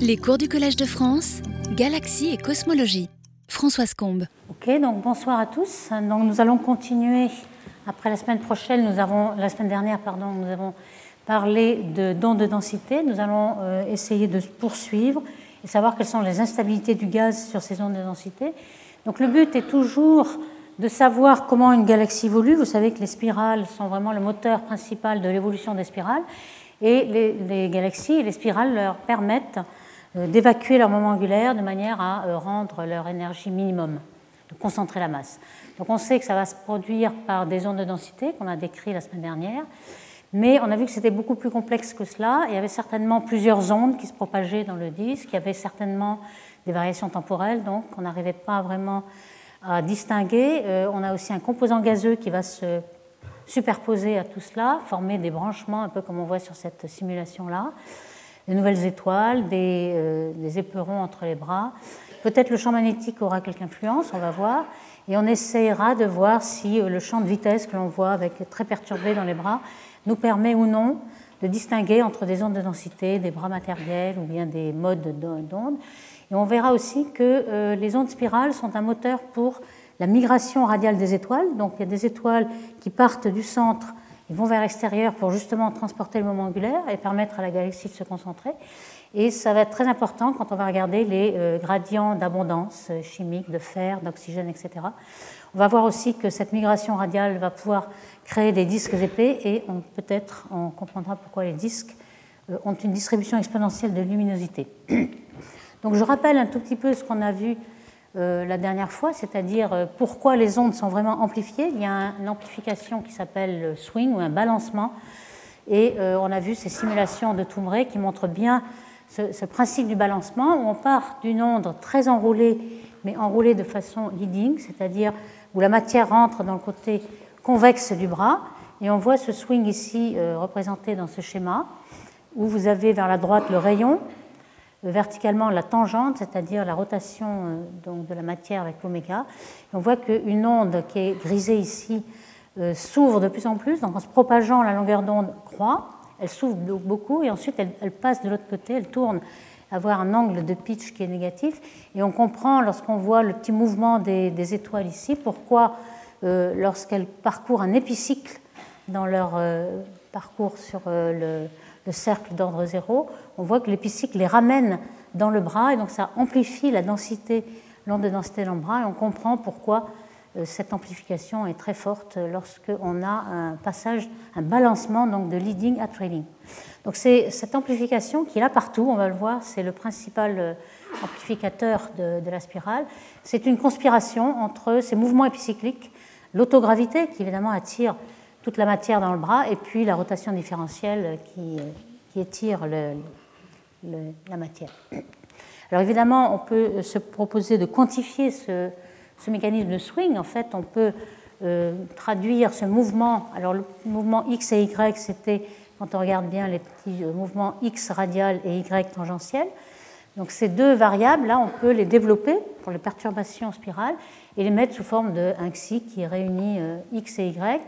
Les cours du Collège de France, Galaxie et Cosmologie. Françoise Combe. Ok, donc bonsoir à tous. Donc nous allons continuer. Après la semaine prochaine, nous avons, la semaine dernière, pardon, nous avons parlé de dons de densité. Nous allons euh, essayer de poursuivre et savoir quelles sont les instabilités du gaz sur ces ondes de densité. Donc le but est toujours de savoir comment une galaxie évolue. Vous savez que les spirales sont vraiment le moteur principal de l'évolution des spirales. Et les, galaxies et les spirales leur permettent euh, d'évacuer leur moment angulaire de manière à euh, rendre leur énergie minimum, de concentrer la masse. Donc on sait que ça va se produire par des ondes de densité qu'on a décrites la semaine dernière, mais on a vu que c'était beaucoup plus complexe que cela. Il y avait certainement plusieurs ondes qui se propageaient dans le disque, il y avait certainement des variations temporelles, donc on n'arrivait pas vraiment à distinguer. Euh, on a aussi un composant gazeux qui va se superposer à tout cela, former des branchements, un peu comme on voit sur cette simulation-là, des nouvelles étoiles, des, euh, des, éperons entre les bras. Peut-être le champ magnétique aura quelque influence, on va voir, et on essaiera de voir si euh, le champ de vitesse que l'on voit avec très perturbé dans les bras nous permet ou non de distinguer entre des ondes de densité, des bras matériels ou bien des modes d'ondes. Et on verra aussi que euh, les ondes spirales sont un moteur pour la migration radiale des étoiles. Donc il y a des étoiles qui partent du centre et vont vers l'extérieur pour justement transporter le moment angulaire et permettre à la galaxie de se concentrer. Et ça va être très important quand on va regarder les euh, gradients d'abondance euh, chimique, de fer, d'oxygène, etc. On va voir aussi que cette migration radiale va pouvoir créer des disques épais et peut-être on comprendra pourquoi les disques ont une distribution exponentielle de luminosité. Donc je rappelle un tout petit peu ce qu'on a vu euh, la dernière fois, c'est-à-dire euh, pourquoi les ondes sont vraiment amplifiées. Il y a une amplification qui s'appelle swing ou un balancement. Et euh, on a vu ces simulations de Toumré qui montrent bien ce, principe du balancement où on part d'une onde très enroulée, mais enroulée de façon leading, c'est-à-dire où la matière rentre dans le côté convexe du bras. Et on voit ce swing ici représenté dans ce schéma, où vous avez vers la droite le rayon, verticalement la tangente, c'est-à-dire la rotation euh, donc, de la matière avec l'oméga. On voit qu'une onde qui est grisée ici euh, s'ouvre de plus en plus, donc en se propageant, la longueur d'onde croît, elle s'ouvre beaucoup et ensuite elle, passe de l'autre côté, elle tourne avoir un angle de pitch qui est négatif. Et on comprend lorsqu'on voit le petit mouvement des, étoiles ici, pourquoi euh, lorsqu'elles parcourent un épicycle dans leur parcours sur le, le cercle d'ordre zéro, on voit que l'épicycle les ramène dans le bras et donc ça amplifie la densité, l'onde de densité dans le bras et on comprend pourquoi euh, cette amplification est très forte lorsqu'on a un passage, un balancement donc de leading à trailing. Donc c'est cette amplification qui est là partout, on va le voir, c'est le principal euh, amplificateur de, de la spirale. C'est une conspiration entre ces mouvements épicycliques, l'autogravité qui évidemment attire toute la matière dans le bras, et puis la rotation différentielle qui, étire la matière. Alors évidemment, on peut se proposer de quantifier ce, mécanisme de swing. En fait, on peut euh, traduire ce mouvement. Alors le mouvement X et Y, c'était, quand on regarde bien les petits euh, mouvements X radial et Y tangentiel. Donc ces deux variables, là, on peut les développer pour les perturbations spirales et les mettre sous forme d'un xi qui réunit euh, X et Y.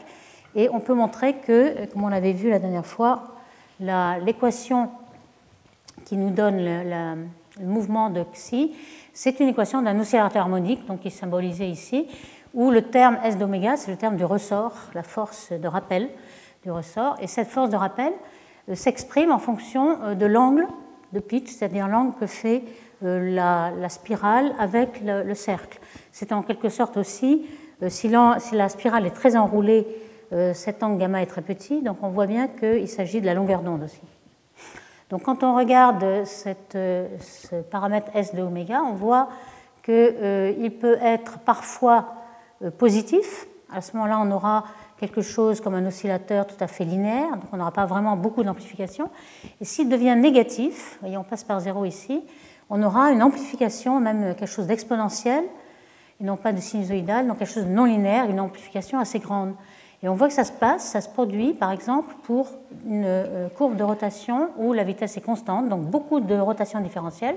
Et on peut montrer que, comme on l'avait vu la dernière fois, l'équation qui nous donne le, mouvement de xi, c'est une équation d'un oscillateur harmonique, donc qui est symbolisé ici, où le terme S d'oméga, c'est le terme du ressort, la force de rappel du ressort. Et cette force de rappel euh, s'exprime en fonction euh, de l'angle de pitch, c'est-à-dire l'angle que fait euh, la, spirale avec le, cercle. C'est en quelque sorte aussi, si la spirale est très enroulée cet angle gamma est très petit, donc on voit bien qu'il s'agit de la longueur d'onde aussi. Donc quand on regarde euh, ce paramètre S de oméga, on voit qu'il euh, peut être parfois positif. À ce moment-là, on aura quelque chose comme un oscillateur tout à fait linéaire, donc on n'aura pas vraiment beaucoup d'amplification. Et s'il devient négatif, voyez, on passe par zéro ici, on aura une amplification, même quelque chose d'exponentiel, et non pas de sinusoïdal, donc quelque chose de non linéaire, une amplification assez grande. Et on voit que ça se passe, ça se produit par exemple pour une euh, courbe de rotation où la vitesse est constante, donc beaucoup de rotation différentielle.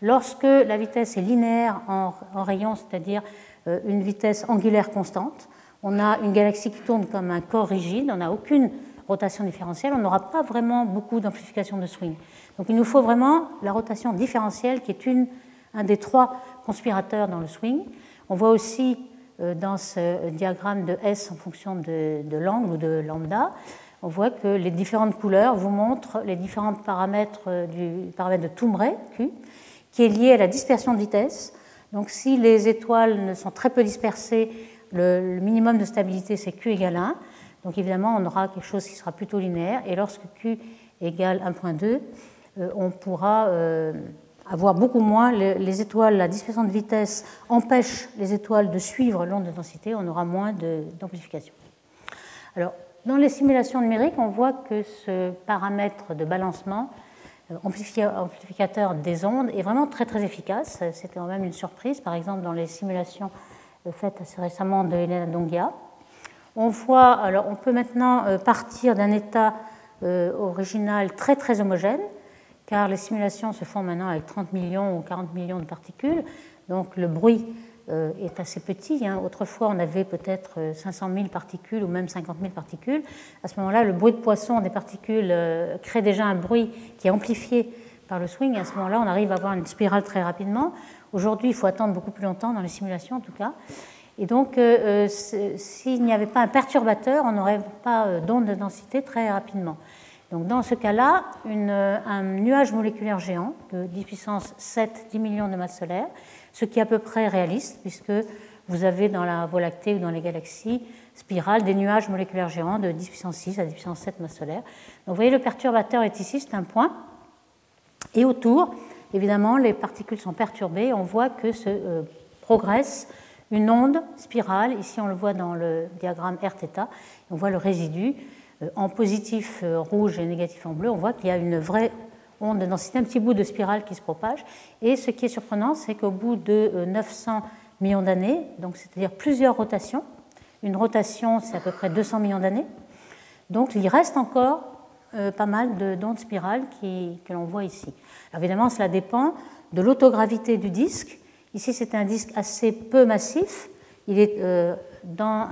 Lorsque la vitesse est linéaire en, rayon, c'est-à-dire euh, une vitesse angulaire constante, on a une galaxie qui tourne comme un corps rigide, on n'a aucune rotation différentielle, on n'aura pas vraiment beaucoup d'amplification de swing. Donc il nous faut vraiment la rotation différentielle qui est une, un des trois conspirateurs dans le swing. On voit aussi dans ce diagramme de S en fonction de, l'angle ou de lambda, on voit que les différentes couleurs vous montrent les différents paramètres euh, du paramètre de Toumray, Q, qui est lié à la dispersion de vitesse. Donc si les étoiles ne sont très peu dispersées, le, minimum de stabilité c'est Q égale 1. Donc évidemment, on aura quelque chose qui sera plutôt linéaire. Et lorsque Q égale 1.2, euh, on pourra avoir beaucoup moins. Les, étoiles, la dispersion de vitesse empêche les étoiles de suivre l'onde de densité, on aura moins d'amplification. Alors, dans les simulations numériques, on voit que ce paramètre de balancement, euh, amplificateur des ondes, est vraiment très très efficace. C'était quand même une surprise, par exemple dans les simulations euh, faites assez récemment de Helena Dongia. On voit, alors on peut maintenant euh, partir d'un état original très très homogène, car les simulations se font maintenant avec 30 millions ou 40 millions de particules, donc le bruit euh, est assez petit. Hein. Autrefois, on avait peut-être 500 euh, 000 particules ou même 50 000 particules. À ce moment-là, le bruit de poisson des particules euh, crée déjà un bruit qui est amplifié par le swing. à ce moment-là, on arrive à avoir une spirale très rapidement. Aujourd'hui, il faut attendre beaucoup plus longtemps dans les simulations, en tout cas. Et donc, s'il n'y avait pas un perturbateur, on n'aurait pas d'onde de densité très rapidement. Donc dans ce cas-là, un nuage moléculaire géant de 10 puissance 7, 10 millions de masses solaires, ce qui est à peu près réaliste, puisque vous avez dans la Voie lactée ou dans les galaxies spirales des nuages moléculaires géants de 10 puissance 6 à 10 puissance 7 masses solaires. Donc vous voyez, le perturbateur est ici, c'est un point. Et autour, évidemment, les particules sont perturbées. On voit que se euh, progresse une onde spirale. Ici, on le voit dans le diagramme R-θ. On voit le résidu en positif euh, rouge et négatif en bleu, on voit qu'il y a une vraie onde de densité, un petit bout de spirale qui se propage. Et ce qui est surprenant, c'est qu'au bout de 900 euh, millions d'années, donc c'est-à-dire plusieurs rotations, une rotation c'est à peu près 200 millions d'années, donc il reste encore pas mal d'ondes spirales que l'on voit ici. évidemment, cela dépend de l'autogravité du disque. Ici, c'est un disque assez peu massif. Il est dans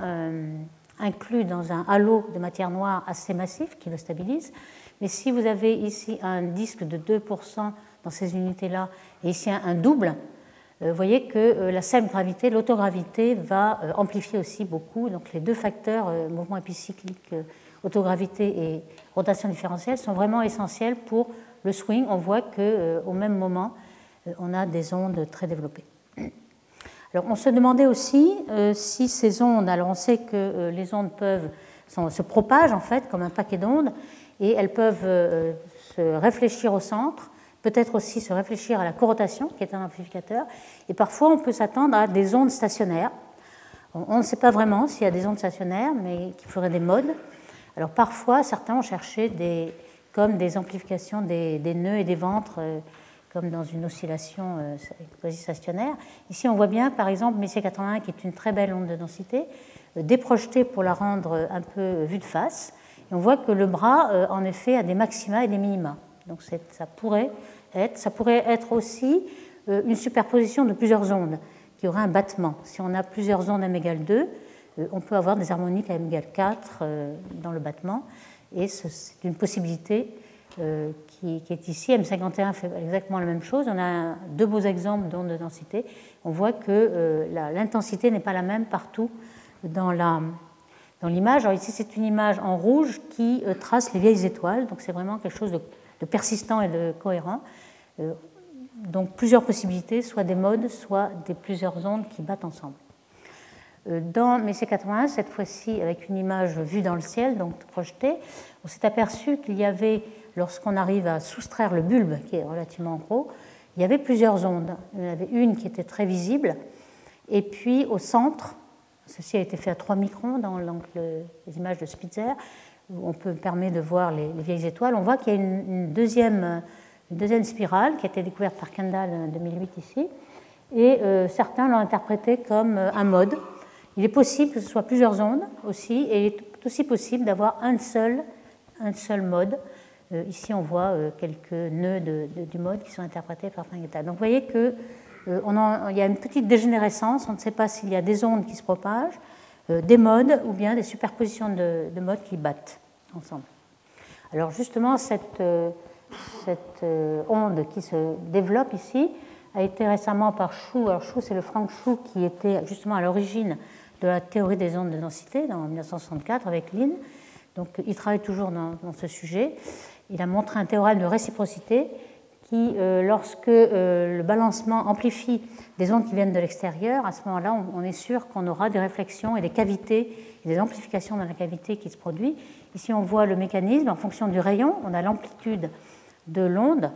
inclus dans un halo de matière noire assez massif qui le stabilise. Mais si vous avez ici un disque de 2% dans ces unités-là et ici un double, euh, vous voyez que euh, la seule gravité, l'autogravité, va euh, amplifier aussi beaucoup. Donc les deux facteurs, mouvement épicyclique, autogravité et rotation différentielle, sont vraiment essentiels pour le swing. On voit qu'au même moment, on a des ondes très développées. Alors, on se demandait aussi euh, si ces ondes, alors on sait que euh, les ondes peuvent se propagent en fait comme un paquet d'ondes et elles peuvent euh, se réfléchir au centre, peut-être aussi se réfléchir à la corotation qui est un amplificateur et parfois on peut s'attendre à des ondes stationnaires. On, ne sait pas vraiment s'il y a des ondes stationnaires mais qui feraient des modes. Alors parfois certains ont cherché des, comme des amplifications des, des nœuds et des ventres comme dans une oscillation euh, quasi-stationnaire. Ici, on voit bien, par exemple, Messier 81, qui est une très belle onde de densité, euh, déprojetée pour la rendre un peu vue de face. Et on voit que le bras, euh, en effet, a des maxima et des minima. Donc ça pourrait être, ça pourrait être aussi une superposition de plusieurs ondes qui aurait un battement. Si on a plusieurs ondes m égale 2, on peut avoir des harmoniques à m égale 4 dans le battement. Et c'est une possibilité euh, qui, est ici. M51 fait exactement la même chose. On a deux beaux exemples d'ondes de densité. On voit que euh, l'intensité n'est pas la même partout dans l'image. Alors ici, c'est une image en rouge qui euh, trace les vieilles étoiles. Donc c'est vraiment quelque chose de, de, persistant et de cohérent. donc plusieurs possibilités, soit des modes, soit des plusieurs ondes qui battent ensemble. Dans Messier 81, cette fois-ci avec une image vue dans le ciel, donc projetée, on s'est aperçu qu'il y avait lorsqu'on arrive à soustraire le bulbe, qui est relativement gros, il y avait plusieurs ondes. Il y en avait une qui était très visible, et puis au centre, ceci a été fait à 3 microns dans les images de Spitzer, où on peut permettre de voir les, vieilles étoiles, on voit qu'il y a une, deuxième, deuxième, spirale qui a été découverte par Kendall en 2008 ici, et euh, certains l'ont interprétée comme euh, un mode. Il est possible que ce soit plusieurs ondes aussi, et il est aussi possible d'avoir un seul, un seul mode. Euh, ici, on voit euh, quelques nœuds du mode qui sont interprétés par Fringetta. Donc vous voyez qu'il euh, y a une petite dégénérescence, on ne sait pas s'il y a des ondes qui se propagent, des modes ou bien des superpositions de, modes qui battent. ensemble. Alors justement, cette, cette onde qui se développe ici a été récemment par Chou, alors Chou c'est le Frank Chou qui était justement à l'origine de la théorie des ondes de densité dans 1964 avec Lynn. Donc il travaille toujours dans, ce sujet. Il a montré un théorème de réciprocité qui, euh, lorsque euh, le balancement amplifie des ondes qui viennent de l'extérieur, à ce moment-là, on, est sûr qu'on aura des réflexions et des cavités, des amplifications dans la cavité qui se produit. Ici, on voit le mécanisme en fonction du rayon. On a l'amplitude de l'onde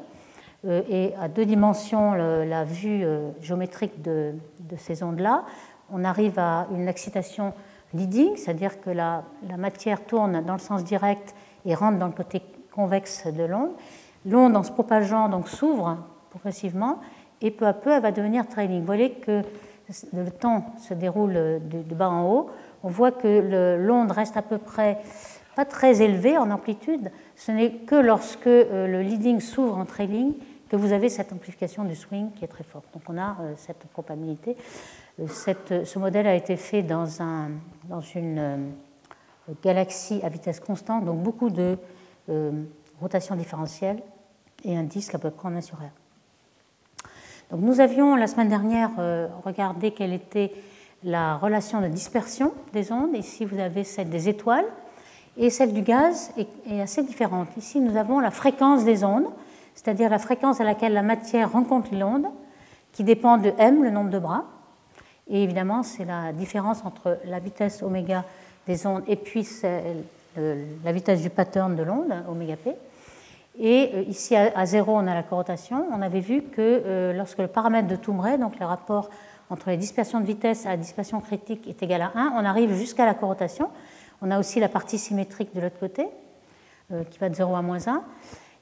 euh, et à deux dimensions la vue géométrique de, ces ondes-là on arrive à une excitation leading, c'est-à-dire que la, matière tourne dans le sens direct et rentre dans le côté convexe de l'onde. L'onde, en se propageant, donc s'ouvre progressivement et peu à peu, elle va devenir trailing. Vous voyez que le temps se déroule de, bas en haut. On voit que l'onde reste à peu près pas très élevée en amplitude. Ce n'est que lorsque euh, le leading s'ouvre en trailing que vous avez cette amplification du swing qui est très forte. Donc on a euh, cette probabilité. Euh, ce modèle a été fait dans, une euh, galaxie à vitesse constante, donc beaucoup de euh, rotation différentielle et un disque à peu près en 1 sur R. Donc nous avions la semaine dernière regardé quelle était la relation de dispersion des ondes. Ici, vous avez celle des étoiles et celle du gaz est assez différente. Ici, nous avons la fréquence des ondes, c'est-à-dire la fréquence à laquelle la matière rencontre l'onde, qui dépend de m, le nombre de bras. Et évidemment, c'est la différence entre la vitesse oméga des ondes et puis la vitesse du pattern de l'onde, oméga p. Et euh, ici, à zéro, on a la corrotation. On avait vu que euh, lorsque le paramètre de Toumray, donc le rapport entre les dispersions de vitesse et la dispersion critique, est égal à 1, on arrive jusqu'à la corrotation. On a aussi la partie symétrique de l'autre côté, euh, qui va de 0 à moins 1.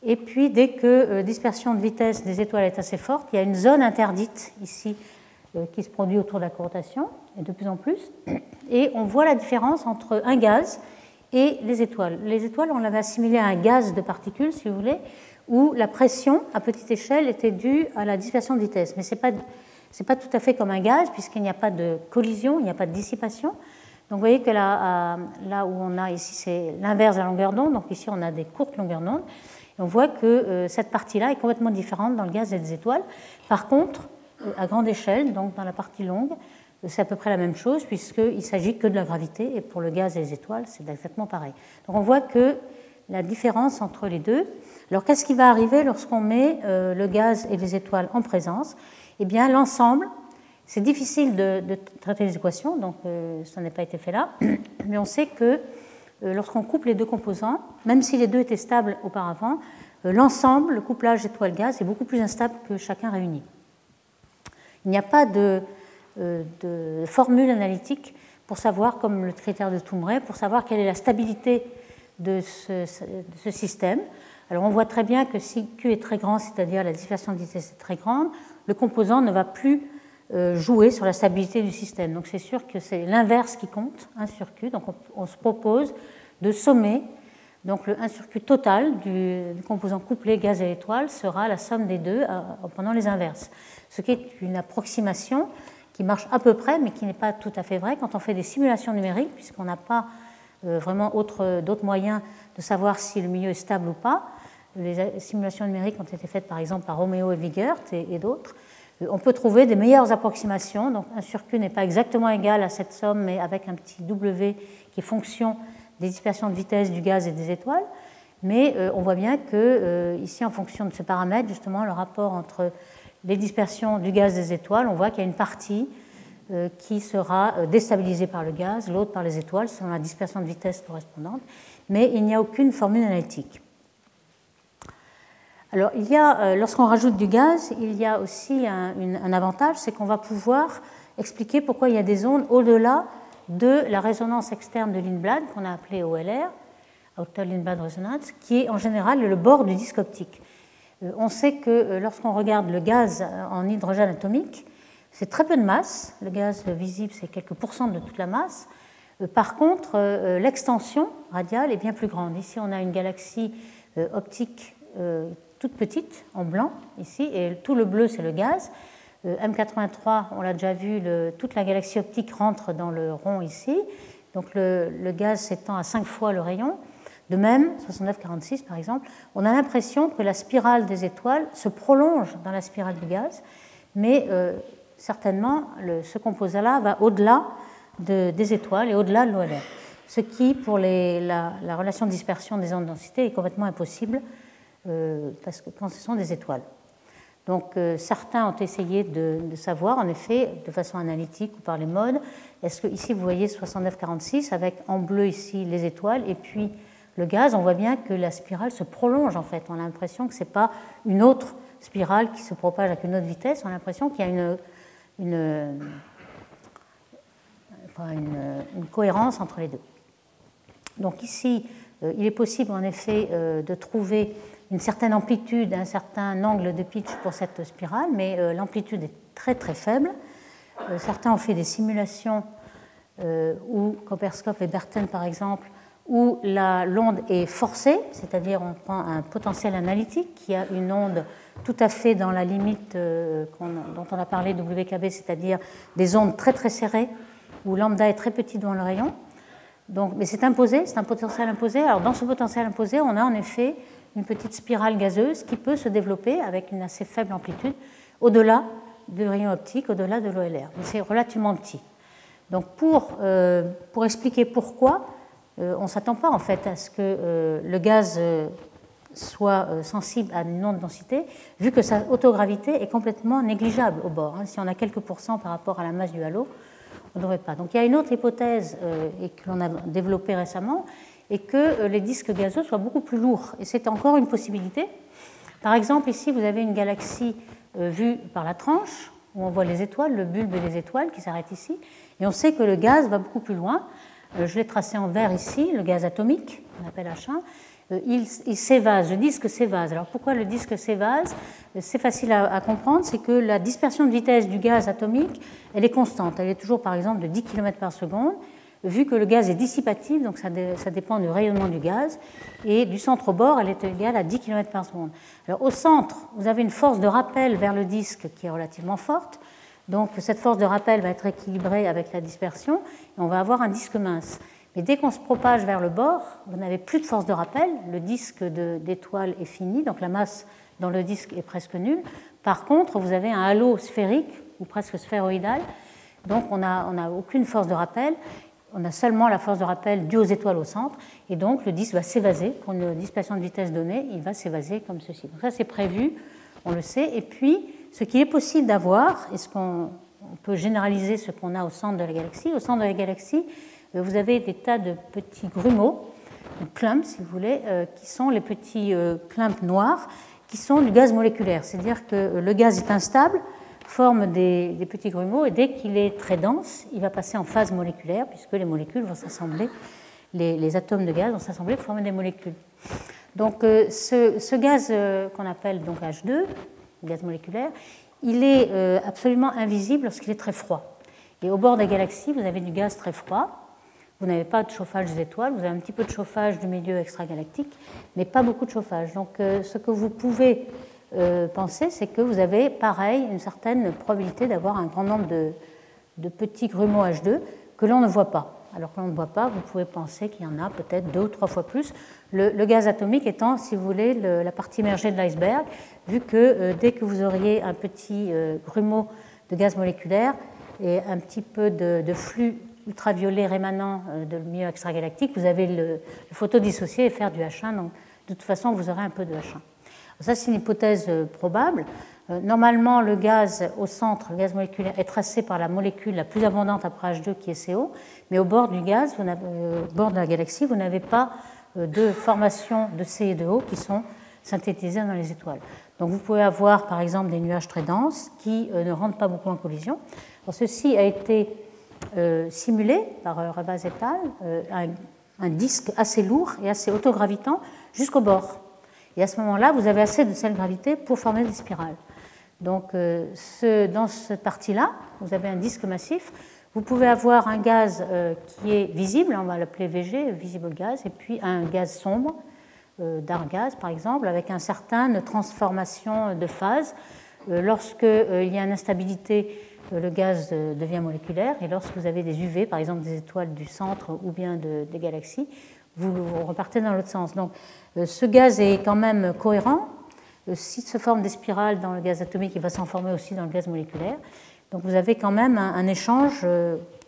Et puis, dès que dispersion de vitesse des étoiles est assez forte, il y a une zone interdite ici qui se produit autour de la corrotation, et de plus en plus. Et on voit la différence entre un gaz et les étoiles. Les étoiles, on l'avait assimilé à un gaz de particules, si vous voulez, où la pression à petite échelle était due à la dispersion de vitesse. Mais ce n'est pas, pas tout à fait comme un gaz, puisqu'il n'y a pas de collision, il n'y a pas de dissipation. Donc vous voyez que là, là où on a ici, c'est l'inverse de la longueur d'onde. Donc ici, on a des courtes longueurs d'onde. Et on voit que euh, cette partie-là est complètement différente dans le gaz et les étoiles. Par contre, à grande échelle, donc dans la partie longue, c'est à peu près la même chose puisqu'il s'agit que de la gravité et pour le gaz et les étoiles, c'est exactement pareil. Donc on voit que la différence entre les deux. Alors qu'est-ce qui va arriver lorsqu'on met euh, le gaz et les étoiles en présence? Eh bien l'ensemble, c'est difficile de, traiter les équations, donc euh, ça n'a pas été fait là, mais on sait que euh, lorsqu'on coupe les deux composants, même si les deux étaient stables auparavant, l'ensemble, le couplage étoile-gaz, est beaucoup plus instable que chacun réuni. Il n'y a pas de, de, formule analytique pour savoir, comme le critère de Toumray, pour savoir quelle est la stabilité de ce, système. Alors on voit très bien que si Q est très grand, c'est-à-dire la dispersion vitesse est très grande, le composant ne va plus euh, jouer sur la stabilité du système. Donc c'est sûr que c'est l'inverse qui compte, 1 sur Q. Donc on, se propose de sommer. Donc le 1 sur Q total du, composant couplé gaz et étoile sera la somme des deux euh, en prenant les inverses ce qui est une approximation qui marche à peu près, mais qui n'est pas tout à fait vrai quand on fait des simulations numériques, puisqu'on n'a pas euh, vraiment d'autres moyens de savoir si le milieu est stable ou pas. Les simulations numériques ont été faites par exemple par Romeo et Wigert et, d'autres. Euh, on peut trouver des meilleures approximations. Donc un sur n'est pas exactement égal à cette somme, mais avec un petit W qui est fonction des dispersions de vitesse du gaz et des étoiles. Mais euh, on voit bien que ici, en fonction de ce paramètre, justement, le rapport entre les dispersions du gaz des étoiles, on voit qu'il y a une partie euh, qui sera euh, déstabilisée par le gaz, l'autre par les étoiles, selon la dispersion de vitesse correspondante, mais il n'y a aucune formule analytique. Alors, il y a, euh, lorsqu'on rajoute du gaz, il y a aussi un, avantage, c'est qu'on va pouvoir expliquer pourquoi il y a des ondes au-delà de la résonance externe de Lindblad, qu'on a appelée OLR, Outer Lindblad Resonance, qui est en général le bord du disque optique. Euh, on sait que euh, lorsqu'on regarde le gaz en hydrogène atomique, c'est très peu de masse. Le gaz visible, c'est quelques pourcents de toute la masse. Euh, par contre, l'extension radiale est bien plus grande. Ici, on a une galaxie optique toute petite, en blanc, ici, et tout le bleu, c'est le gaz. M83, on l'a déjà vu, toute la galaxie optique rentre dans le rond ici. Donc le, le gaz s'étend à 5 fois le rayon. De même, 69-46 par exemple, on a l'impression que la spirale des étoiles se prolonge dans la spirale du gaz, mais certainement ce composé-là va au-delà des étoiles et au-delà de l'OLR. Ce qui, pour la, relation de dispersion des ondes de densité, est complètement impossible parce que quand ce sont des étoiles. Donc euh, certains ont essayé de, savoir, en effet, de façon analytique ou par les modes, est-ce que ici vous voyez 69-46 avec en bleu ici les étoiles et puis le gaz, on voit bien que la spirale se prolonge en fait. On a l'impression que ce n'est pas une autre spirale qui se propage avec une autre vitesse, on a l'impression qu'il y a une, cohérence entre les deux. Donc ici, euh, il est possible en effet euh, de trouver une certaine amplitude, un certain angle de pitch pour cette spirale, mais euh, l'amplitude est très très faible. Certains ont fait des simulations où Koperskov et Berten par exemple, où l'onde est forcée, c'est-à-dire on prend un potentiel analytique qui a une onde tout à fait dans la limite dont on a parlé WKB, c'est-à-dire des ondes très très serrées où lambda est très petit dans le rayon. Donc, mais c'est imposé, c'est un potentiel imposé. Alors dans ce potentiel imposé, on a en effet une petite spirale gazeuse qui peut se développer avec une assez faible amplitude au-delà du rayon optique, au-delà de l'OLR. C'est relativement petit. Donc pour, euh, pour expliquer pourquoi, euh, on ne s'attend pas en fait à ce que euh, le gaz soit sensible à une onde densité, vu que sa autogravité est complètement négligeable au bord. Hein. Si on a quelques pourcents par rapport à la masse du halo, on ne devrait pas. Donc il y a une autre hypothèse et que l'on a développée récemment, et que euh, les disques gazeux soient beaucoup plus lourds. Et c'est encore une possibilité. Par exemple, ici, vous avez une galaxie euh, vue par la tranche, où on voit les étoiles, le bulbe les étoiles qui s'arrêtent ici. Et on sait que le gaz va beaucoup plus loin. Euh, je l'ai tracé en vert ici, le gaz atomique, qu'on appelle H1. Il, s'évase, le disque s'évase. Alors pourquoi le disque s'évase C'est facile à, à comprendre, c'est que la dispersion de vitesse du gaz atomique, elle est constante. Elle est toujours par exemple de 10 km par seconde vu que le gaz est dissipatif, donc ça, dépend du rayonnement du gaz, et du centre au bord, elle est égale à 10 km par seconde. Alors au centre, vous avez une force de rappel vers le disque qui est relativement forte, donc cette force de rappel va être équilibrée avec la dispersion, et on va avoir un disque mince. Mais dès qu'on se propage vers le bord, vous n'avez plus de force de rappel, le disque d'étoile est fini, donc la masse dans le disque est presque nulle. Par contre, vous avez un halo sphérique ou presque sphéroïdal, donc on n'a aucune force de rappel, on a seulement la force de rappel due aux étoiles au centre, et donc le disque va s'évaser. Pour une dispersion de vitesse donnée, il va s'évaser comme ceci. Donc ça, c'est prévu, on le sait. Et puis, ce qu'il est possible d'avoir, et ce qu'on peut généraliser ce qu'on a au centre de la galaxie, au centre de la galaxie, euh, vous avez des tas de petits grumeaux, clumps si vous voulez, euh, qui sont les petits euh, clumps noirs, qui sont du gaz moléculaire. C'est-à-dire que le gaz est instable, forme des, petits grumeaux et dès qu'il est très dense, il va passer en phase moléculaire puisque les molécules vont s'assembler, les, atomes de gaz vont s'assembler pour former des molécules. Donc ce, gaz qu'on appelle donc H2, gaz moléculaire, il est euh, absolument invisible lorsqu'il est très froid. Et au bord des galaxies, vous avez du gaz très froid. Vous n'avez pas de chauffage des étoiles, vous avez un petit peu de chauffage du milieu extragalactique, mais pas beaucoup de chauffage. Donc ce que vous pouvez euh, penser, c'est que vous avez, pareil, une certaine probabilité d'avoir un grand nombre de, petits grumeaux H2 que l'on ne voit pas. Alors que l'on ne voit pas, vous pouvez penser qu'il y en a peut-être deux ou trois fois plus. Le, gaz atomique étant, si vous voulez, la partie émergée de l'iceberg, vu que euh, dès que vous auriez un petit euh, grumeau de gaz moléculaire et un petit peu de, flux ultraviolet rémanent de milieu extragalactique, vous avez le, le photodissocier et faire du H1. Donc, de toute façon, vous aurez un peu de H1. Ça, c'est une hypothèse euh, probable. Euh, normalement, le gaz au centre, le gaz moléculaire, est tracé par la molécule la plus abondante après H2 qui est CO, mais au bord du gaz, vous euh, au bord de la galaxie, vous n'avez pas de formation de C et de O qui sont synthétisés dans les étoiles. Donc vous pouvez avoir par exemple des nuages très denses qui ne rentrent pas beaucoup en collision. ceci a été simulé par Rabaz et al, un, un disque assez lourd et assez autogravitant jusqu'au bord. Et à ce moment-là, vous avez assez de sel gravité pour former des spirales. Donc, euh, dans cette partie-là, vous avez un disque massif. Vous pouvez avoir un gaz euh, qui est visible, on va l'appeler VG, visible gaz, et puis un gaz sombre, euh, dark gaz par exemple, avec un certain transformation de phase. Lorsqu'il y a une instabilité, le gaz devient moléculaire, et lorsque vous avez des UV, par exemple des étoiles du centre ou bien des galaxies, vous repartez dans l'autre sens. Donc ce gaz est quand même cohérent. S'il se forme des spirales dans le gaz atomique, il va s'en former aussi dans le gaz moléculaire. Donc vous avez quand même un, échange,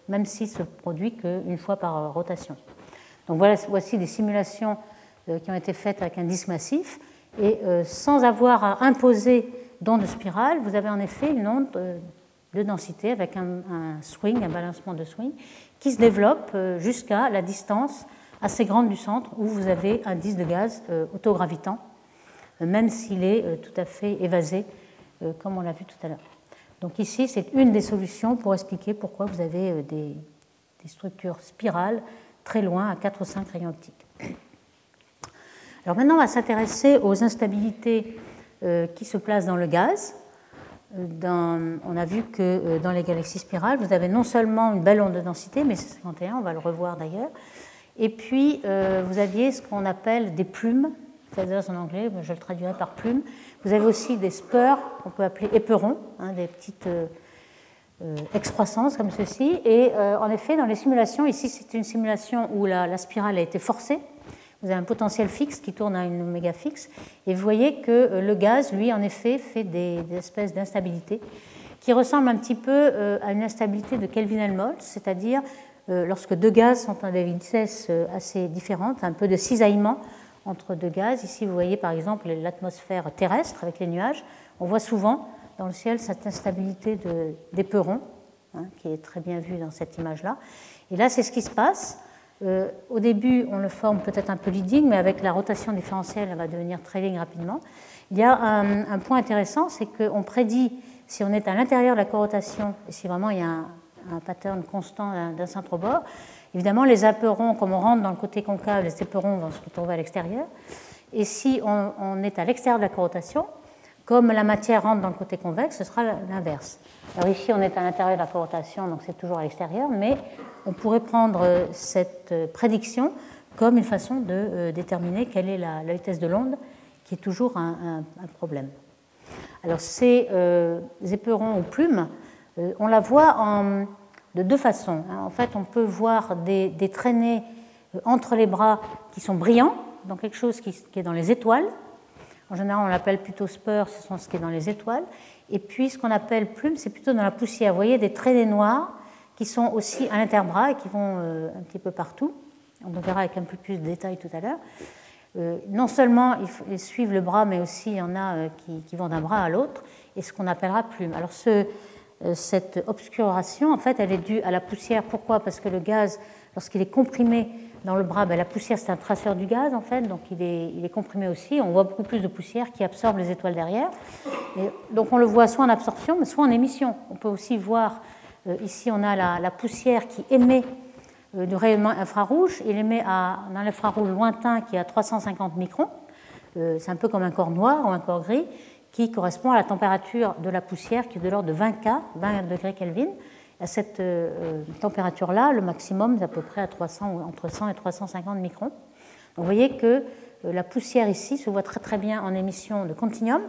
même s'il se produit qu'une fois par rotation. Donc voilà, voici des simulations qui ont été faites avec un disque massif. Et sans avoir à imposer d'onde spirale, vous avez en effet une onde de densité avec un, swing, un balancement de swing, qui se développe euh, jusqu'à la distance assez grande du centre où vous avez un disque de gaz euh, autogravitant, euh, même s'il est tout à fait évasé, comme on l'a vu tout à l'heure. Donc ici, c'est une des solutions pour expliquer pourquoi vous avez des, structures spirales très loin, à 4 ou 5 rayons optiques. Alors maintenant, on va s'intéresser aux instabilités qui se placent dans le gaz on a vu que euh, dans les galaxies spirales, vous avez non seulement une belle onde de densité, mais c'est 51, on va le revoir d'ailleurs, et puis euh, vous aviez ce qu'on appelle des plumes, c'est-à-dire en anglais, je le traduirai par plumes. Vous avez aussi des spurs, qu'on peut appeler éperons, hein, des petites euh, excroissances comme ceci. Et en effet, dans les simulations, ici c'est une simulation où la spirale a été forcée, vous avez un potentiel fixe qui tourne à une oméga fixe, et vous voyez que euh, le gaz, lui, en effet, fait des, espèces d'instabilité qui ressemblent un petit peu euh, à une instabilité de Kelvin-Helmholtz, c'est-à-dire euh, lorsque deux gaz sont à des vitesses assez différentes, un peu de cisaillement entre deux gaz. Ici, vous voyez par exemple l'atmosphère terrestre avec les nuages. On voit souvent dans le ciel cette instabilité d'éperon, hein, qui est très bien vue dans cette image-là. Et là, c'est ce qui se passe. Euh, au début, on le forme peut-être un peu leading, mais avec la rotation différentielle, elle va devenir trailing rapidement. Il y a un, point intéressant, c'est qu'on prédit si on est à l'intérieur de la corotation et si vraiment il y a un, pattern constant d'un centre au bord. Évidemment, les aperons, comme on rentre dans le côté concave, les éperons vont se retrouver à l'extérieur. Et si on, est à l'extérieur de la corotation, comme la matière rentre dans le côté convexe, ce sera l'inverse. Alors ici, on est à l'intérieur de la corotation, donc c'est toujours à l'extérieur, mais on pourrait prendre euh, cette euh, prédiction comme une façon de euh, déterminer quelle est la, vitesse de l'onde, qui est toujours un, problème. Alors ces éperons ou plumes, on la voit en, de deux façons. Hein. En fait, on peut voir des, traînées entre les bras qui sont brillants, donc quelque chose qui, qui est dans les étoiles. En général, on l'appelle plutôt spur, ce sont ce qui est dans les étoiles. Et puis, ce qu'on appelle plume, c'est plutôt dans la poussière. Vous voyez des traînées noires qui sont aussi à l'interbras et qui vont euh, un petit peu partout. On le verra avec un peu plus de détails tout à l'heure. Euh, non seulement ils, suivent le bras, mais aussi il y en a euh, qui, vont d'un bras à l'autre, et ce qu'on appellera plume. Alors ce, cette obscuration, en fait, elle est due à la poussière. Pourquoi? Parce que le gaz, lorsqu'il est comprimé dans le bras, ben, la poussière c'est un traceur du gaz en fait, donc il est, il est, comprimé aussi. On voit beaucoup plus de poussière qui absorbe les étoiles derrière. Et donc on le voit soit en absorption, mais soit en émission. On peut aussi voir euh, ici on a la, poussière qui émet euh, du rayonnement infrarouge. Il émet à, un infrarouge lointain qui est à 350 microns. Euh, c'est un peu comme un corps noir ou un corps gris qui correspond à la température de la poussière qui est de l'ordre de 20 K, 20 degrés Kelvin. À cette température-là, le maximum est à peu près à 300, entre 100 et 350 microns. vous voyez que la poussière ici se voit très très bien en émission de continuum.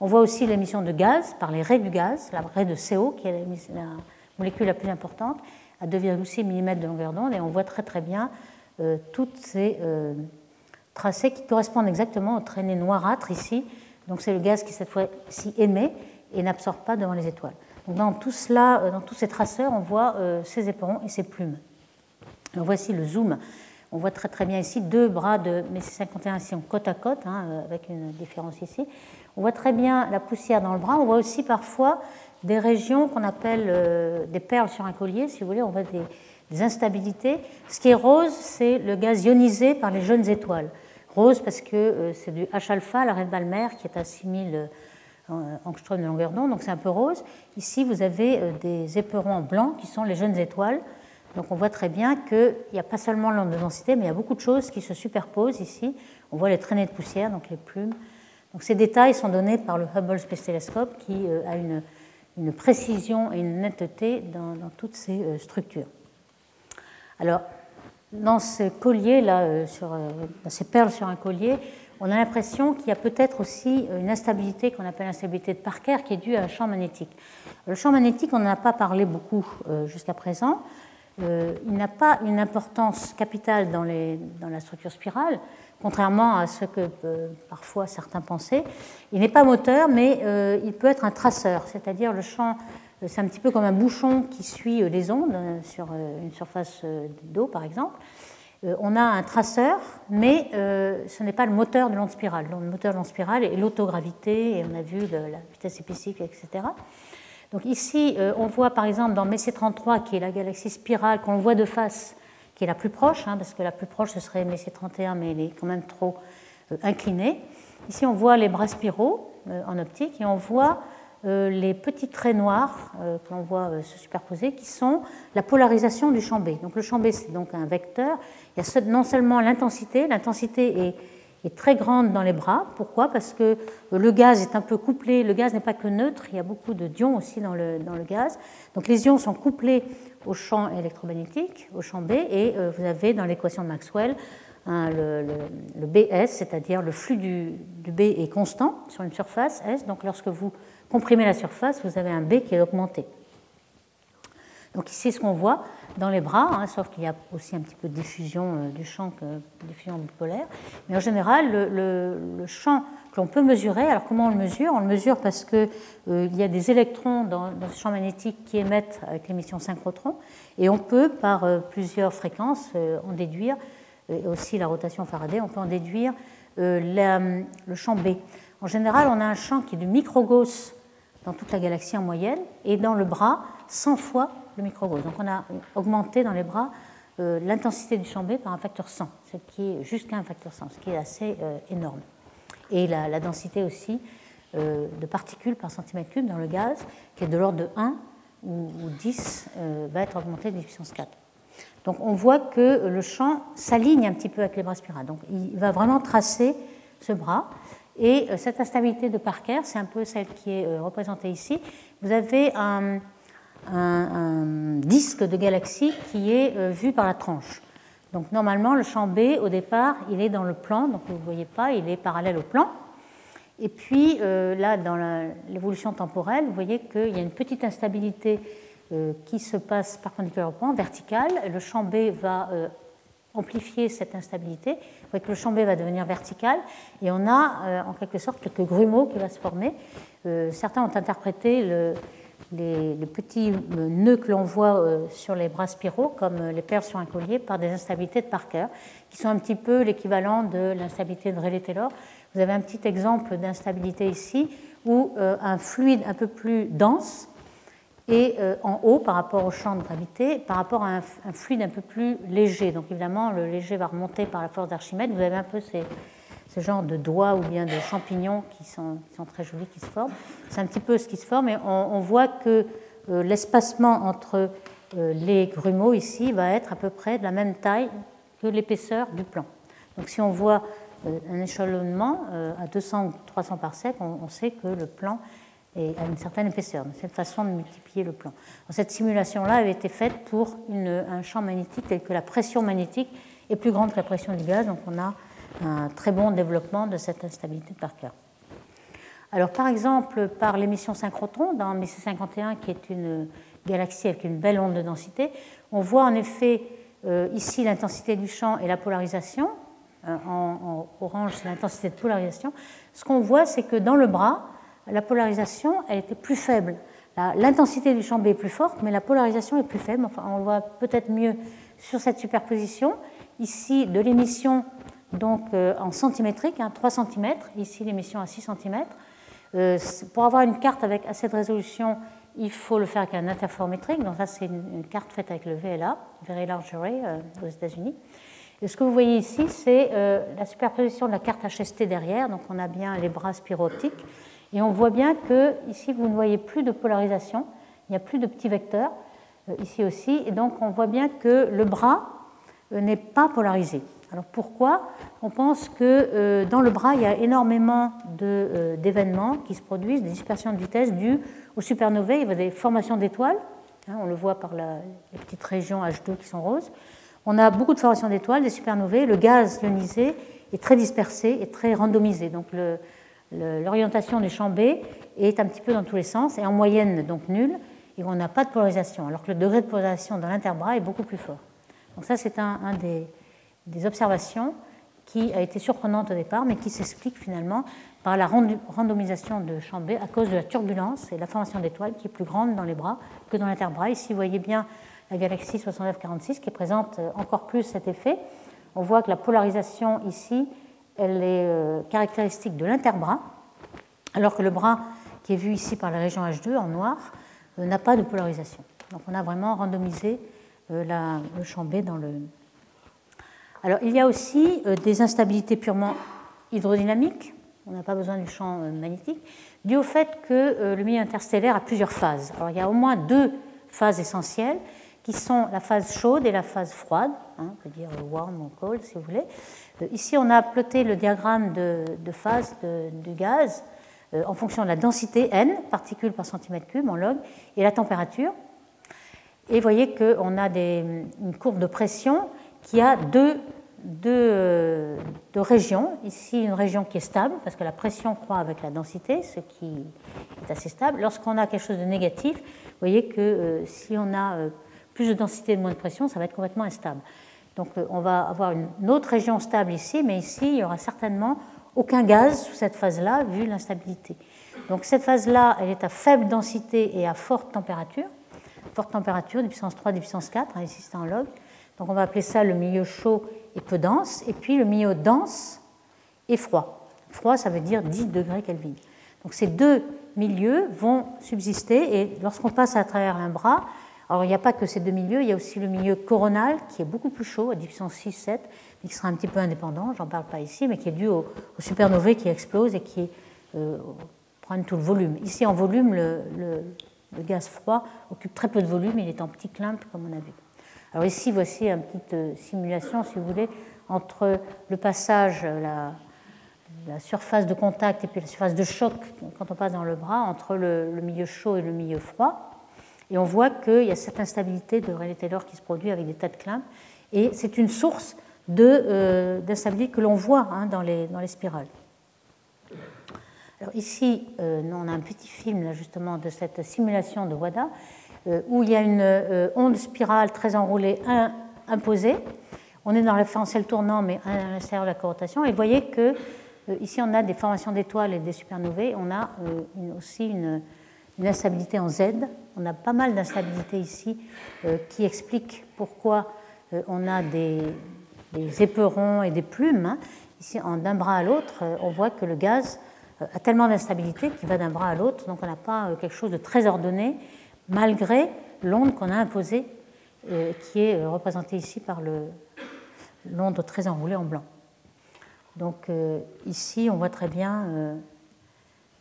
On voit aussi l'émission de gaz par les raies du gaz, la raie de CO qui est la molécule la plus importante, à 2,6 mm de longueur d'onde, et on voit très très bien euh, toutes ces euh, tracés qui correspondent exactement aux traînées noirâtres ici. Donc c'est le gaz qui cette fois-ci émet et n'absorbe pas devant les étoiles. Donc dans tout cela, euh, dans tous ces traceurs, on voit ces éperons et ces plumes. Voici le zoom. On voit très très bien ici deux bras de Messi 51 ici côte à côte, hein, avec une différence ici. On voit très bien la poussière dans le bras. On voit aussi parfois des régions qu'on appelle euh, des perles sur un collier, si vous voulez, on voit des, instabilités. Ce qui est rose, c'est le gaz ionisé par les jeunes étoiles. Rose parce que euh, c'est du H-alpha, l'arrêt de Balmer, qui est à 6000 euh, angstroms de longueur d'onde, donc c'est un peu rose. Ici, vous avez des éperons blancs qui sont les jeunes étoiles. Donc on voit très bien qu'il n'y a pas seulement l'onde de densité, mais il y a beaucoup de choses qui se superposent ici. On voit les traînées de poussière, donc les plumes. Donc ces détails sont donnés par le Hubble Space Telescope qui a une une précision et une netteté dans, toutes ces euh, structures. Alors, dans collier-là, euh, euh, dans ces perles sur un collier, on a l'impression qu'il y a peut-être aussi une instabilité qu'on appelle l'instabilité de Parker qui est due à un champ magnétique. Le champ magnétique, on n'en a pas parlé beaucoup jusqu'à présent. il n'a pas une importance capitale dans, dans, la structure spirale, contrairement à ce que parfois certains pensaient. Il n'est pas moteur, mais il peut être un traceur, c'est-à-dire le champ c'est un petit peu comme un bouchon qui suit les ondes sur une surface d'eau, par exemple. Euh, on a un traceur, mais euh, ce n'est pas le moteur de l'onde spirale. le moteur de l'onde spirale est l'autogravité, et on a vu la vitesse épicycle, etc. Donc ici, euh, on voit par exemple dans Messier 33, qui est la galaxie spirale qu'on voit de face, qui est la plus proche, hein, parce que la plus proche ce serait Messier 31, mais elle est quand même trop inclinée. Ici, on voit les bras spiraux en optique et on voit les petits traits noirs que l'on voit se superposer, qui sont la polarisation du champ B. Donc le champ B, c'est donc un vecteur, il y a non seulement l'intensité, l'intensité est, très grande dans les bras. Pourquoi? Parce que le gaz est un peu couplé, le gaz n'est pas que neutre, il y a beaucoup de ions aussi dans le, dans le gaz. Donc les ions sont couplés au champ électromagnétique, au champ B, et euh, vous avez dans l'équation de Maxwell le, BS, c'est-à-dire le flux du, du, B est constant sur une surface S, donc lorsque vous comprimez la surface, vous avez un B qui est augmenté. Donc ici, ce qu'on voit dans les bras, hein, sauf qu'il y a aussi un petit peu de diffusion euh, du champ, diffusion bipolaire. Mais en général, le, champ que l'on peut mesurer, alors comment on le mesure? On le mesure parce qu'il euh, y a des électrons dans, ce champ magnétique qui émettent avec l'émission synchrotron, et on peut, par euh, plusieurs fréquences, en déduire, et aussi la rotation Faraday, on peut en déduire le champ B. En général, on a un champ qui est du microgauss dans toute la galaxie en moyenne, et dans le bras, 100 fois le microgauss. Donc on a augmenté dans les bras euh, l'intensité du champ B par un facteur 100, ce qui est jusqu'à un facteur 100, ce qui est assez euh, énorme. Et la, densité aussi euh, de particules par centimètre cube dans le gaz, qui est de l'ordre de 1 ou, 10, va être augmentée de puissance 4. Donc on voit que le champ s'aligne un petit peu avec les bras spirales. Donc il va vraiment tracer ce bras. Et cette instabilité de Parker, c'est un peu celle qui est représentée ici. Vous avez un, disque de galaxie qui est euh, vu par la tranche. Donc normalement, le champ B, au départ, il est dans le plan, donc vous ne voyez pas, il est parallèle au plan. Et puis euh, là, dans l'évolution temporelle, vous voyez qu'il y a une petite instabilité euh, qui se passe perpendiculaire au plan, verticale. Le champ B va amplifier cette instabilité. Vous voyez que le champ B va devenir vertical et on a en quelque sorte quelques grumeaux qui vont se former. certains ont interprété le, les, petits euh, nœuds que l'on voit euh, sur les bras spiraux, comme euh, les perles sur un collier, par des instabilités de Parker, qui sont un petit peu l'équivalent de l'instabilité de Rayleigh-Taylor. Vous avez un petit exemple d'instabilité ici, où un fluide un peu plus dense est en haut par rapport au champ de gravité, par rapport à un, fluide un peu plus léger. Donc évidemment, le léger va remonter par la force d'Archimède. Vous avez un peu ces, ce genre de doigts ou bien de champignons qui sont, sont très jolis, qui se forment. C'est un petit peu ce qui se forme et on, voit que euh, l'espacement entre euh, les grumeaux ici va être à peu près de la même taille que l'épaisseur du plan. Donc si on voit euh, un échelonnement à 200 ou 300 parsecs, on, on, sait que le plan est à une certaine épaisseur. C'est une façon de multiplier le plan. cette simulation-là avait été faite pour un champ magnétique tel que la pression magnétique est plus grande que la pression du gaz, donc on a un très bon développement de cette instabilité de Parker. Alors, par exemple, par l'émission synchrotron dans Messier 51, qui est une galaxie avec une belle onde de densité, on voit en effet euh, ici l'intensité du champ et la polarisation. Euh, en, orange, c'est l'intensité de polarisation. Ce qu'on voit, c'est que dans le bras, la polarisation elle était plus faible. L'intensité du champ B est plus forte, mais la polarisation est plus faible. Enfin, on le voit peut-être mieux sur cette superposition. Ici, de l'émission donc euh, en centimétrique, 3 hein, cm, ici l'émission à 6 cm. Euh, pour avoir une carte avec assez de résolution, il faut le faire avec un interférométrique. Donc ça, c'est une, carte faite avec le VLA, Very Large Array, euh, aux États-Unis. Et ce que vous voyez ici, c'est la superposition de la carte HST derrière. Donc on a bien les bras spirooptiques. Et on voit bien que ici, vous ne voyez plus de polarisation. Il n'y a plus de petits vecteurs, ici aussi. Et donc on voit bien que le bras n'est pas polarisé. Alors pourquoi? On pense que euh, dans le bras, il y a énormément euh, d'événements qui se produisent, des dispersions de vitesse dues aux supernovae. Il y a des formations d'étoiles, hein, on le voit par les petites régions H2 qui sont roses. On a beaucoup de formations d'étoiles, des supernovae. Le gaz ionisé est très dispersé et très randomisé. Donc l'orientation du champ B est un petit peu dans tous les sens et en moyenne donc nulle. et on n'a pas de polarisation, alors que le degré de polarisation dans l'interbras est beaucoup plus fort. Donc ça, c'est un, des, des, observations qui a été surprenante au départ, mais qui s'explique finalement par la randomisation de champ B à cause de la turbulence et la formation d'étoiles qui est plus grande dans les bras que dans l'interbras. Ici, vous voyez bien la galaxie 6946 qui présente euh, encore plus cet effet. On voit que la polarisation ici, elle est euh, caractéristique de l'interbras, alors que le bras qui est vu ici par la région H2 en noir euh, n'a pas de polarisation. Donc on a vraiment randomisé le champ B dans le. Alors il y a aussi des instabilités purement hydrodynamiques, on n'a pas besoin du champ magnétique, dû au fait que le milieu interstellaire a plusieurs phases. Alors il y a au moins deux phases essentielles qui sont la phase chaude et la phase froide, hein, on peut dire warm ou cold si vous voulez. Euh, ici, on a ploté le diagramme de, phase du gaz euh, en fonction de la densité n, particules par centimètre cube en log, et la température. Et vous voyez qu'on a une courbe de pression qui a deux, deux, deux, régions. Ici, une région qui est stable, parce que la pression croît avec la densité, ce qui est assez stable. Lorsqu'on a quelque chose de négatif, vous voyez que euh, si on a plus de densité moins de pression, ça va être complètement instable. Donc euh, on va avoir une autre région stable ici, mais ici, il n'y aura certainement aucun gaz sous cette phase-là, vu l'instabilité. Donc cette phase-là, elle est à faible densité et à forte température. Forte température, de puissance 3, de puissance 4, hein, ici c'est en log. Donc on va appeler ça le milieu chaud et peu dense, et puis le milieu dense et froid. Froid, ça veut dire 10 degrés Kelvin. Donc ces deux milieux vont subsister, et lorsqu'on passe à travers un bras, alors il n'y a pas que ces deux milieux, il y a aussi le milieu coronal qui est beaucoup plus chaud, à puissance 6, 7, mais qui sera un petit peu indépendant, j'en parle pas ici, mais qui est dû aux, supernovae qui explosent et qui euh, prennent tout le volume. Ici en volume, le, gaz froid occupe très peu de volume, il est en petit clump comme on a vu. Alors ici, voici une petite euh, simulation, si vous voulez, entre le passage, la, la surface de contact et puis la surface de choc quand on passe dans le bras, entre le milieu chaud et le milieu froid. Et on voit qu'il y a cette instabilité de Rayleigh-Taylor qui se produit avec des tas de climbs. Et c'est une source euh, d'instabilité que l'on voit hein, dans, les, dans, les, spirales. Alors ici, euh, on a un petit film là, justement de cette simulation de WADA euh, où il y a une onde spirale très enroulée imposée. On est dans le référentiel tournant, mais à l'intérieur de la corotation. Et vous voyez que ici, on a des formations d'étoiles et des supernovae. On a aussi une, une instabilité en Z. On a pas mal d'instabilité ici euh, qui explique pourquoi euh, on a des, éperons et des plumes. Hein. Ici, d'un bras à l'autre, euh, on voit que le gaz a tellement d'instabilité qu'il va d'un bras à l'autre, donc on n'a pas quelque chose de très ordonné, malgré l'onde qu'on a imposée, qui est représentée ici par l'onde très enroulée en blanc. Donc ici, on voit très bien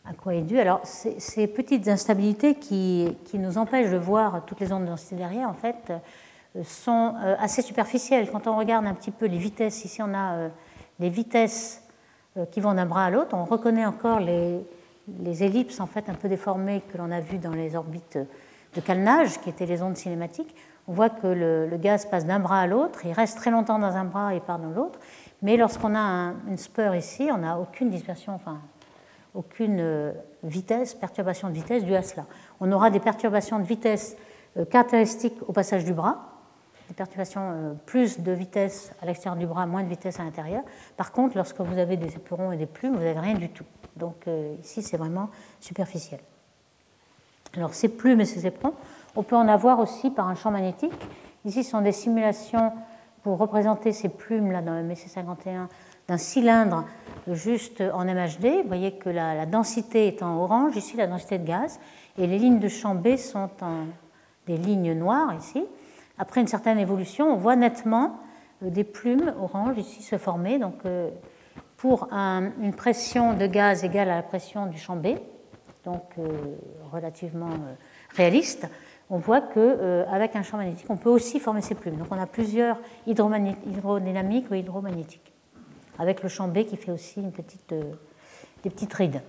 à quoi est dû Alors, ces petites instabilités qui, nous empêchent de voir toutes les ondes de densité derrière, en fait, euh, sont euh, assez superficielles. Quand on regarde un petit peu les vitesses, ici on a euh, les vitesses qui vont d'un bras à l'autre, on reconnaît encore les, les, ellipses en fait un peu déformées que l'on a vues dans les orbites de calenage, qui étaient les ondes cinématiques. On voit que le, gaz passe d'un bras à l'autre, il reste très longtemps dans un bras et part dans l'autre. Mais lorsqu'on a une spur ici, on n'a aucune dispersion, enfin aucune euh, vitesse, perturbation de vitesse due à cela. On aura des perturbations de vitesse euh, caractéristiques au passage du bras, des perturbations euh, plus de vitesse à l'extérieur du bras, moins de vitesse à l'intérieur. Par contre, lorsque vous avez des éperons et des plumes, vous n'avez rien du tout. Donc ici, c'est vraiment superficiel. Alors ces plumes et ces éperons, on peut en avoir aussi par un champ magnétique. Ici, ce sont des simulations pour représenter ces plumes là dans le MC51 d'un cylindre juste en MHD. Vous voyez que la, densité est en orange, ici la densité de gaz, et les lignes de champ B sont en des lignes noires ici. Après une certaine évolution, on voit nettement euh, des plumes orange ici se former. Donc, euh, pour une pression de gaz égale à la pression du champ B, donc euh, relativement réaliste, on voit qu'avec un champ magnétique, on peut aussi former ces plumes. Donc on a plusieurs hydrodynamiques ou hydromagnétiques avec le champ B qui fait aussi euh, des petites rides.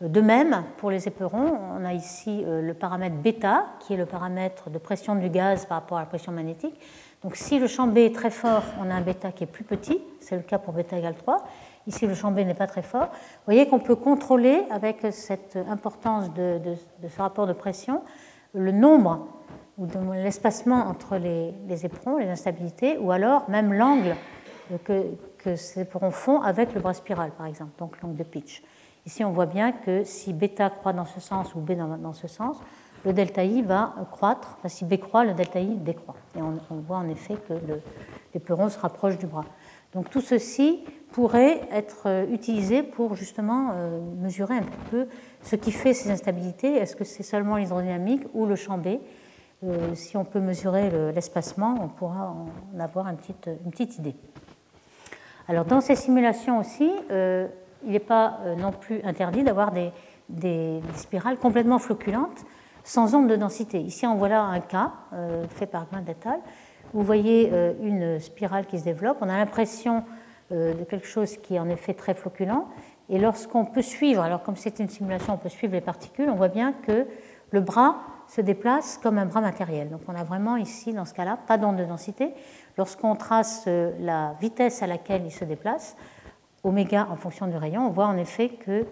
De même, pour les éperons, on a ici euh, le paramètre bêta, qui est le paramètre de pression du gaz par rapport à la pression magnétique. Donc si le champ B est très fort, on a un bêta qui est plus petit, c'est le cas pour bêta égale 3. Ici, le champ B n'est pas très fort. Vous voyez qu'on peut contrôler avec cette importance de, ce rapport de pression le nombre ou l'espacement entre les, éperons, les instabilités, ou alors même l'angle que, que ces éperons font avec le bras spiral, par exemple, donc l'angle de pitch. Ici, on voit bien que si bêta croît dans ce sens ou b dans, ce sens, le delta i va croître. Enfin, si b croît, le delta i décroît. Et on, voit en effet que l'éperon se rapproche du bras. Donc tout ceci pourrait être euh, utilisé pour justement euh, mesurer un peu ce qui fait ces instabilités. Est-ce que c'est seulement l'hydrodynamique ou le champ B? Euh, Si on peut mesurer l'espacement, on pourra en avoir une petite, une petite idée. Alors dans ces simulations aussi, il n'est pas non plus interdit d'avoir des, spirales complètement floculantes sans onde de densité. Ici, on voit là un cas fait par Gwyn et Vous voyez une spirale qui se développe. On a l'impression euh, de quelque chose qui est en effet très floculent. Et lorsqu'on peut suivre, alors comme c'est une simulation, on peut suivre les particules, on voit bien que le bras se déplace comme un bras matériel. Donc on a vraiment ici, dans ce cas-là, pas d'onde de densité. Lorsqu'on trace euh, la vitesse à laquelle il se déplace, oméga en fonction du rayon, on voit en effet qu'il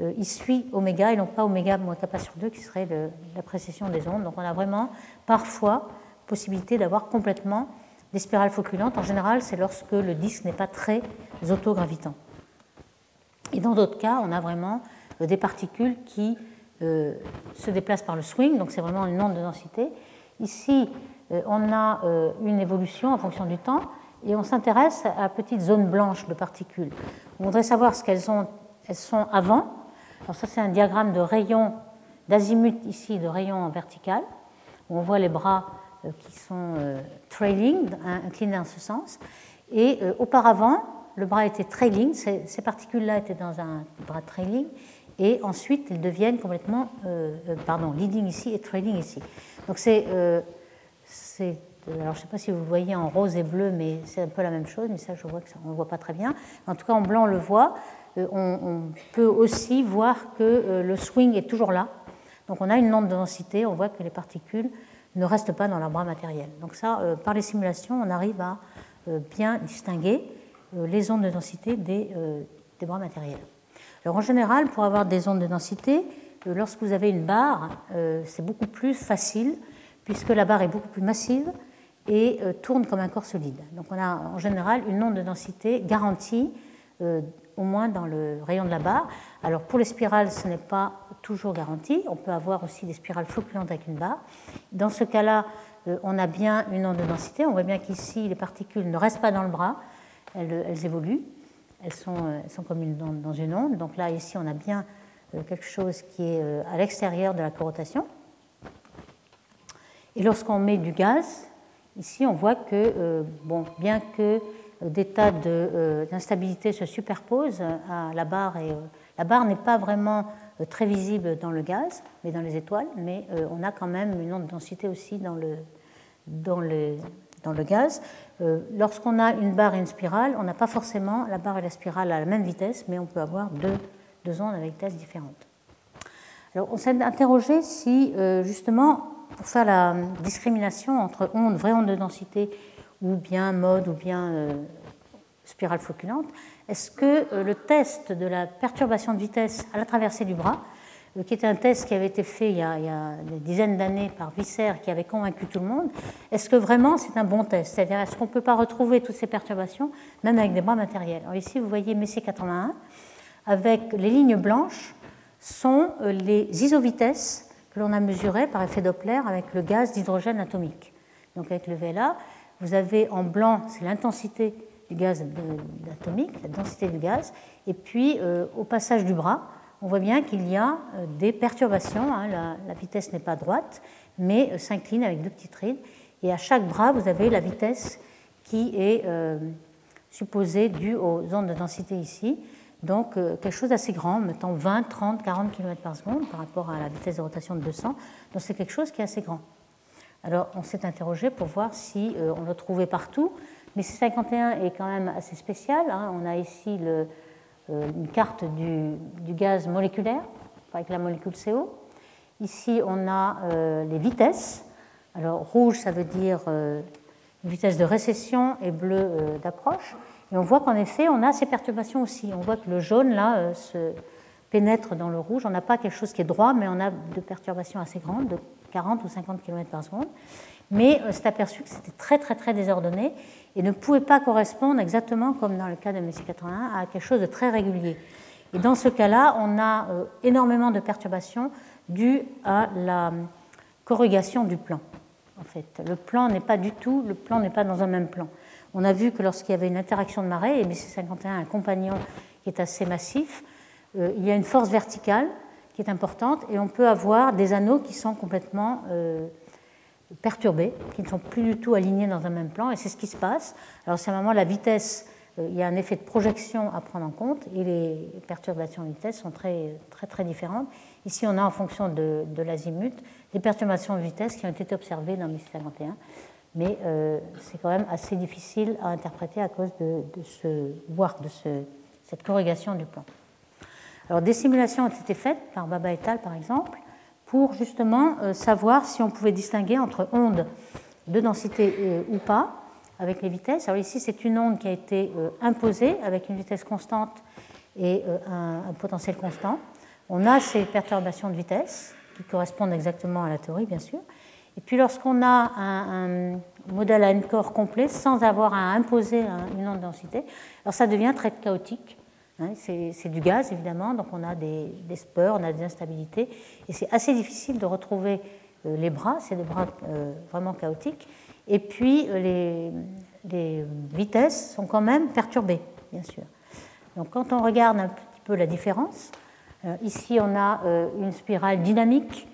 euh, suit oméga et non pas oméga moins kappa sur 2 qui serait la précession des ondes. Donc on a vraiment parfois possibilité d'avoir complètement des spirales floculantes, en général, c'est lorsque le disque n'est pas très autogravitant. Et dans d'autres cas, on a vraiment euh, des particules qui se déplacent par le swing, donc c'est vraiment une onde de densité. Ici, on a une évolution en fonction du temps et on s'intéresse à petites zones blanches de particules. On voudrait savoir ce qu'elles elles sont avant. Alors ça, c'est un diagramme de rayons d'azimut ici, de rayons en vertical, où on voit les bras euh, qui sont euh, trailing, inclinés dans ce sens. Et euh, auparavant, le bras était trailing, ces, particules-là étaient dans un bras trailing, et ensuite elles deviennent complètement, pardon, leading ici et trailing ici. Donc c'est, alors je ne sais pas si vous voyez en rose et bleu, mais c'est un peu la même chose, mais ça je vois que ça, on ne voit pas très bien. En tout cas en blanc on le voit. On, on peut aussi voir que le swing est toujours là. Donc on a une onde de densité, on voit que les particules ne reste pas dans leur bras matériel. Donc ça, euh, par les simulations, on arrive à euh, bien distinguer euh, les ondes de densité des, des, bras matériels. Alors en général, pour avoir des ondes de densité, lorsque vous avez une barre, c'est beaucoup plus facile puisque la barre est beaucoup plus massive et tourne comme un corps solide. Donc on a en général une onde de densité garantie au moins dans le rayon de la barre. Alors pour les spirales, ce n'est pas toujours garanti. On peut avoir aussi des spirales floculantes avec une barre. Dans ce cas-là, euh, on a bien une onde de densité. On voit bien qu'ici, les particules ne restent pas dans le bras, elles, évoluent. Elles sont, euh, comme une dans une onde. Donc là, ici, on a bien euh, quelque chose qui est à l'extérieur de la corotation. Et lorsqu'on met du gaz, ici, on voit que, bon, bien que des tas d'instabilité se superposent à la barre et la barre n'est pas vraiment euh, très visible dans le gaz, mais dans les étoiles, mais euh, on a quand même une onde de densité aussi dans le, dans dans le gaz. Euh, lorsqu'on a une barre et une spirale, on n'a pas forcément la barre et la spirale à la même vitesse, mais on peut avoir deux, deux ondes avec vitesses différentes. Alors on s'est interrogé si justement, pour faire la discrimination entre ondes, vraies ondes de densité, ou bien mode, ou bien spirale floculante, est-ce que euh, le test de la perturbation de vitesse à la traversée du bras, euh, qui était un test qui avait été fait il y a, des dizaines d'années par Visser, qui avait convaincu tout le monde, est-ce que vraiment c'est un bon test? C'est-à-dire, est-ce qu'on ne peut pas retrouver toutes ces perturbations, même avec des bras matériels? Alors ici, vous voyez Messier 81, avec les lignes blanches, sont euh, les isovitesses que l'on a mesurées par effet Doppler avec le gaz d'hydrogène atomique. Donc avec le VLA, vous avez en blanc, c'est l'intensité du gaz atomique, la densité du gaz. Et puis, euh, au passage du bras, on voit bien qu'il y a euh, des perturbations. Hein. la, vitesse n'est pas droite, mais euh, s'incline avec deux petites rides. Et à chaque bras, vous avez la vitesse qui est supposée due aux ondes de densité ici. Donc, quelque chose d'assez grand, mettant 20, 30, 40 km par seconde par rapport à la vitesse de rotation de 200. Donc, c'est quelque chose qui est assez grand. Alors, on s'est interrogé pour voir si on le trouvait partout. Mais C51 est quand même assez spécial. Hein. On a ici euh, une carte du, gaz moléculaire avec la molécule CO. Ici, on a euh, les vitesses. Alors, rouge, ça veut dire euh, vitesse de récession et bleu d'approche. Et on voit qu'en effet, on a ces perturbations aussi. On voit que le jaune, là, se pénètre dans le rouge. On n'a pas quelque chose qui est droit, mais on a de perturbations assez grandes, de 40 ou 50 km par seconde. Mais c'est aperçu que c'était très très très désordonné et ne pouvait pas correspondre exactement, comme dans le cas de Messi 81, à quelque chose de très régulier. Et dans ce cas-là, on a énormément de perturbations dues à la corrugation du plan. En fait, le plan n'est pas du tout, le plan n'est pas dans un même plan. On a vu que lorsqu'il y avait une interaction de marée, et BC51 un compagnon qui est assez massif, euh, il y a une force verticale qui est importante et on peut avoir des anneaux qui sont complètement euh, perturbés, qui ne sont plus du tout alignés dans un même plan, et c'est ce qui se passe. Alors, c'est moment, la vitesse, euh, il y a un effet de projection à prendre en compte, et les perturbations de vitesse sont très, très, très différentes. Ici, on a en fonction de, de l'azimut des perturbations de vitesse qui ont été observées dans 1051 mais euh, c'est quand même assez difficile à interpréter à cause de, ce de cette corrugation du plan. Alors des simulations ont été faites par Baba et al. par exemple pour justement euh, savoir si on pouvait distinguer entre ondes de densité euh, ou pas avec les vitesses. Alors ici c'est une onde qui a été imposée avec une vitesse constante et un potentiel constant. On a ces perturbations de vitesse qui correspondent exactement à la théorie bien sûr. Et puis lorsqu'on a un, modèle à n-corps complet sans avoir à imposer une onde densité, alors ça devient très chaotique. Hein. c'est du gaz évidemment, donc on a des, des, speurs, on a des instabilités, et c'est assez difficile de retrouver euh, les bras, c'est des bras euh, vraiment chaotiques. Et puis euh, les, vitesses sont quand même perturbées, bien sûr. Donc quand on regarde un petit peu la différence, ici on a une spirale dynamique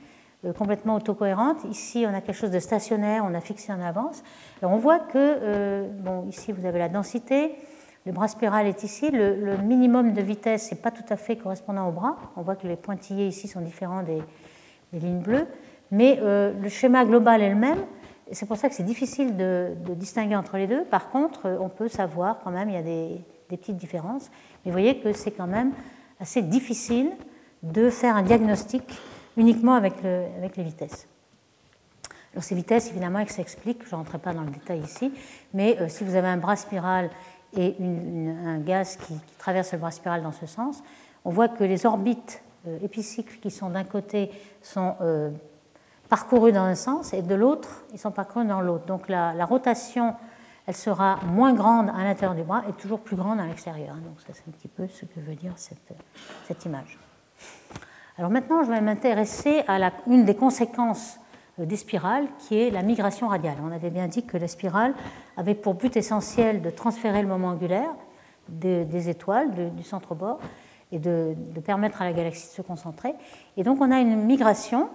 complètement autocohérente. Ici, on a quelque chose de stationnaire, on a fixé en avance. Alors, on voit que, euh, bon, ici, vous avez la densité, le bras spiral est ici, le, minimum de vitesse n'est pas tout à fait correspondant au bras. On voit que les pointillés ici sont différents des, lignes bleues, mais euh, le schéma global est le même. C'est pour ça que c'est difficile de, distinguer entre les deux. Par contre, on peut savoir quand même, il y a des, des petites différences. Mais vous voyez que c'est quand même assez difficile de faire un diagnostic uniquement avec, les vitesses. Alors ces vitesses, évidemment, elles s'expliquent, je ne rentrerai pas dans le détail ici, mais euh, si vous avez un bras spiral et un gaz qui, traverse le bras spiral dans ce sens, on voit que les orbites euh, épicycles qui sont d'un côté sont euh, parcourues dans un sens et de l'autre, ils sont parcourus dans l'autre. Donc la, rotation, elle sera moins grande à l'intérieur du bras et toujours plus grande à l'extérieur. Donc ça, c'est un petit peu ce que veut dire cette image. Alors maintenant, je vais m'intéresser à une des conséquences euh, des spirales, qui est la migration radiale. On avait bien dit que la spirale avait pour but essentiel de transférer le moment angulaire des, étoiles, du centre bord, et de, permettre à la galaxie de se concentrer. Et donc on a une migration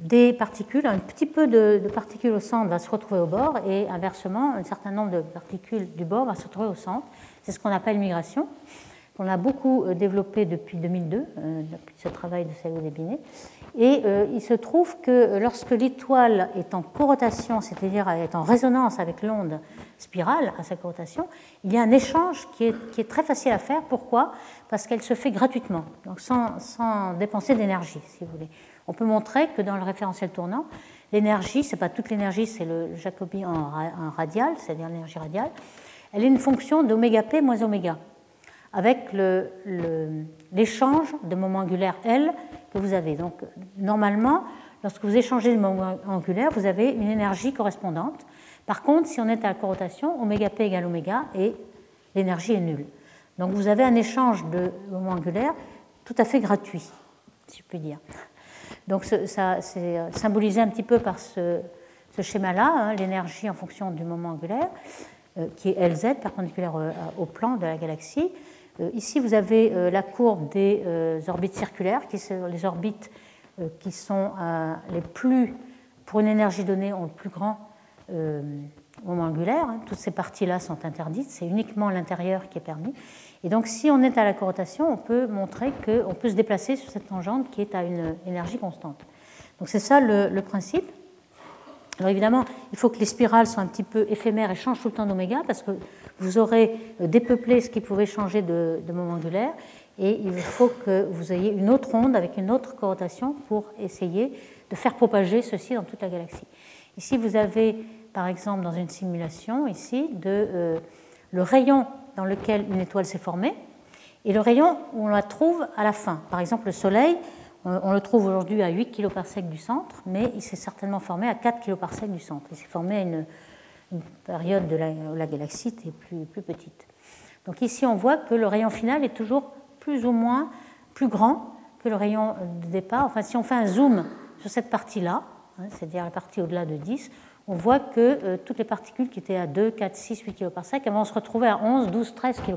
des particules, un petit peu de, particules au centre va se retrouver au bord, et inversement, un certain nombre de particules du bord va se retrouver au centre. C'est ce qu'on appelle migration qu'on a beaucoup euh, développé depuis 2002, euh, depuis ce travail de Salou Binet. Et euh, il se trouve que lorsque l'étoile est en corotation, c'est-à-dire est en résonance avec l'onde spirale à sa corotation, il y a un échange qui est, très facile à faire. Pourquoi? Parce qu'elle se fait gratuitement, donc sans, sans dépenser d'énergie, si vous voulez. On peut montrer que dans le référentiel tournant, l'énergie, ce n'est pas toute l'énergie, c'est le Jacobi en, radial, c'est-à-dire l'énergie radiale, elle est une fonction d'oméga p moins oméga avec l'échange de moments angulaires L que vous avez. Donc normalement, lorsque vous échangez de moments angulaires, vous avez une énergie correspondante. Par contre, si on est à la corotation, oméga p égale oméga et l'énergie est nulle. Donc vous avez un échange de moments angulaires tout à fait gratuit, si je puis dire. Donc ça, c'est euh, symbolisé un petit peu par ce, schéma-là, hein, l'énergie en fonction du moment angulaire, euh, qui est Lz, perpendiculaire au plan de la galaxie. Euh, ici, vous avez euh, la courbe des euh, orbites circulaires, qui sont les orbites qui sont les plus, pour une énergie donnée, ont le plus grand moment angulaire. Hein. Toutes ces parties-là sont interdites, c'est uniquement l'intérieur qui est permis. Et donc, si on est à la corotation, on peut montrer qu'on peut se déplacer sur cette tangente qui est à une énergie constante. Donc, c'est ça le principe. Alors évidemment, il faut que les spirales soient un petit peu éphémères et changent tout le temps d'oméga parce que vous aurez euh, dépeuplé ce qui pouvait changer de, moment angulaire et il faut que vous ayez une autre onde avec une autre corotation pour essayer de faire propager ceci dans toute la galaxie. Ici, vous avez par exemple dans une simulation ici de, euh, le rayon dans lequel une étoile s'est formée Et le rayon, on la trouve à la fin. Par exemple, le Soleil, on le trouve aujourd'hui à 8 kg du centre, mais il s'est certainement formé à 4 kg du centre. Il s'est formé à une, période de la, où la galaxie était plus, plus petite. Donc ici, on voit que le rayon final est toujours plus ou moins plus grand que le rayon de départ. Enfin, si on fait un zoom sur cette partie-là, hein, c'est-à-dire la partie au-delà de 10, on voit que euh, toutes les particules qui étaient à 2, 4, 6, 8 kg elles vont se retrouver à 11, 12, 13 kg.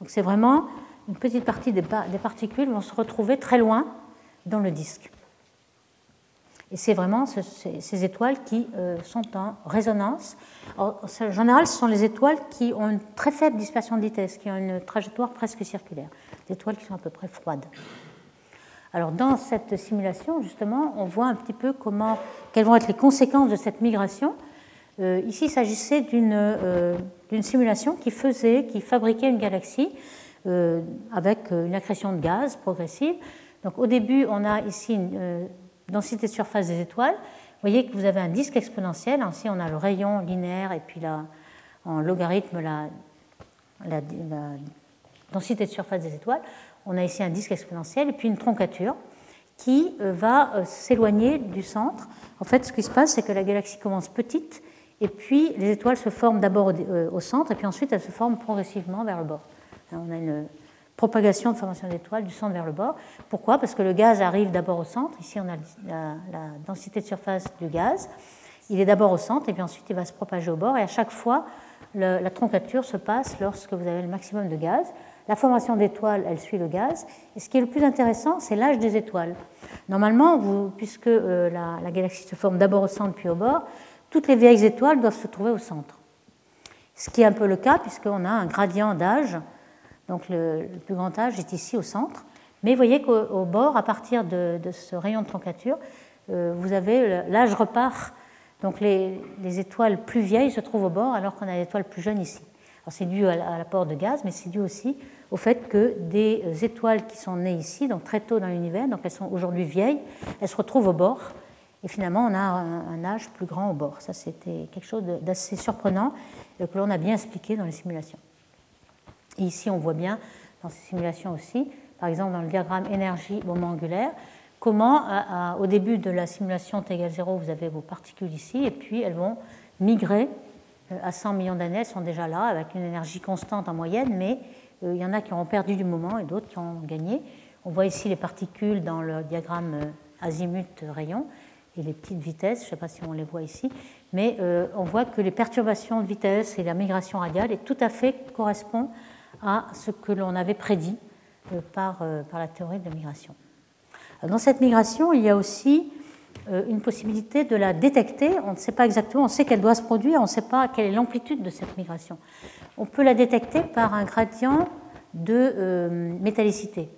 Donc c'est vraiment une petite partie des, particules vont se retrouver très loin dans le disque. Et c'est vraiment ces, étoiles qui euh, sont en résonance. en général, ce sont les étoiles qui ont une très faible dispersion de vitesse, qui ont une trajectoire presque circulaire, des étoiles qui sont à peu près froides. Alors dans cette simulation, justement, on voit un petit peu comment, quelles vont être les conséquences de cette migration. Euh, ici, il s'agissait euh, d'une simulation qui faisait, qui fabriquait une galaxie avec une accrétion de gaz progressive. Donc au début, on a ici une densité de surface des étoiles. Vous voyez que vous avez un disque exponentiel. Ici, on a le rayon linéaire et puis en logarithme la, densité de surface des étoiles on a ici un disque exponentiel et puis une troncature qui euh, va euh, s'éloigner du centre. En fait, ce qui se passe, c'est que la galaxie commence petite et puis les étoiles se forment d'abord euh, au centre et puis ensuite elles se forment progressivement vers le bord. Hein, on a une propagation de formation d'étoiles du centre vers le bord. Pourquoi? Parce que le gaz arrive d'abord au centre. Ici, on a la, densité de surface du gaz. Il est d'abord au centre et puis ensuite il va se propager au bord. Et à chaque fois, la troncature se passe lorsque vous avez le maximum de gaz. La formation d'étoiles, elle suit le gaz. Et ce qui est le plus intéressant, c'est l'âge des étoiles. Normalement, puisque euh, la, galaxie se forme d'abord au centre puis au bord, toutes les vieilles étoiles doivent se trouver au centre. Ce qui est un peu le cas, puisqu'on a un gradient d'âge. Donc le, plus grand âge est ici au centre. Mais vous voyez qu'au bord, à partir de, ce rayon de troncature, euh, vous avez l'âge repart. Donc les, les, étoiles plus vieilles se trouvent au bord, alors qu'on a des étoiles plus jeunes ici. C'est dû à l'apport de gaz, mais c'est dû aussi au fait que des étoiles qui sont nées ici, donc très tôt dans l'univers, donc elles sont aujourd'hui vieilles, elles se retrouvent au bord. Et finalement, on a un, âge plus grand au bord. Ça, c'était quelque chose d'assez surprenant euh, que l'on a bien expliqué dans les simulations. Ici, on voit bien dans ces simulations aussi, par exemple dans le diagramme énergie-moment angulaire, comment au début de la simulation t égale 0, vous avez vos particules ici, et puis elles vont migrer euh, à 100 millions d'années, elles sont déjà là, avec une énergie constante en moyenne, mais euh, il y en a qui ont perdu du moment et d'autres qui ont gagné. On voit ici les particules dans le diagramme euh, azimut-rayon et les petites vitesses, je ne sais pas si on les voit ici, mais euh, on voit que les perturbations de vitesse et la migration radiale est tout à fait correspond à ce que l'on avait prédit par, par la théorie de la migration. Dans cette migration, il y a aussi une possibilité de la détecter. On ne sait pas exactement, on sait qu'elle doit se produire, on ne sait pas quelle est l'amplitude de cette migration on peut la détecter par un gradient de euh, métallicité.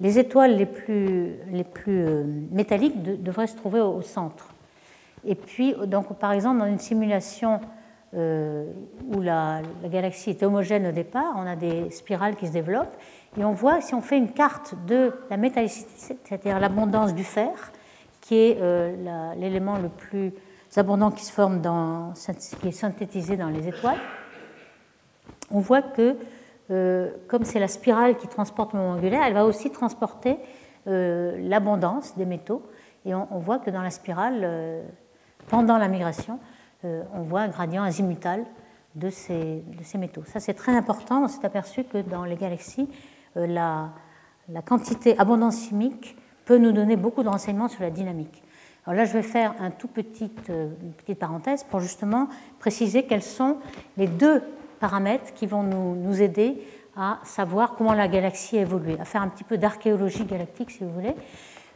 Les étoiles les plus, euh, métalliques devraient se trouver au, centre. Et puis, donc, par exemple, dans une simulation euh, où la, galaxie est homogène au départ, on a des spirales qui se développent, et on voit, si on fait une carte de la métallicité, c'est-à-dire l'abondance du fer, qui est l'élément le plus abondant qui se forme dans, qui est synthétisé dans les étoiles, on voit que, euh, comme c'est la spirale qui transporte le moment angulaire, elle va aussi transporter euh, l'abondance des métaux. Et on, voit que dans la spirale, euh, pendant la migration, on voit un gradient azimutal de ces, métaux. Ça, c'est très important. On s'est aperçu que dans les galaxies, la, la, quantité abondance chimique peut nous donner beaucoup de renseignements sur la dynamique. Alors là, je vais faire un tout petit, une petite parenthèse pour justement préciser quels sont les deux paramètres qui vont nous, aider à savoir comment la galaxie a évolué, à faire un petit peu d'archéologie galactique si vous voulez.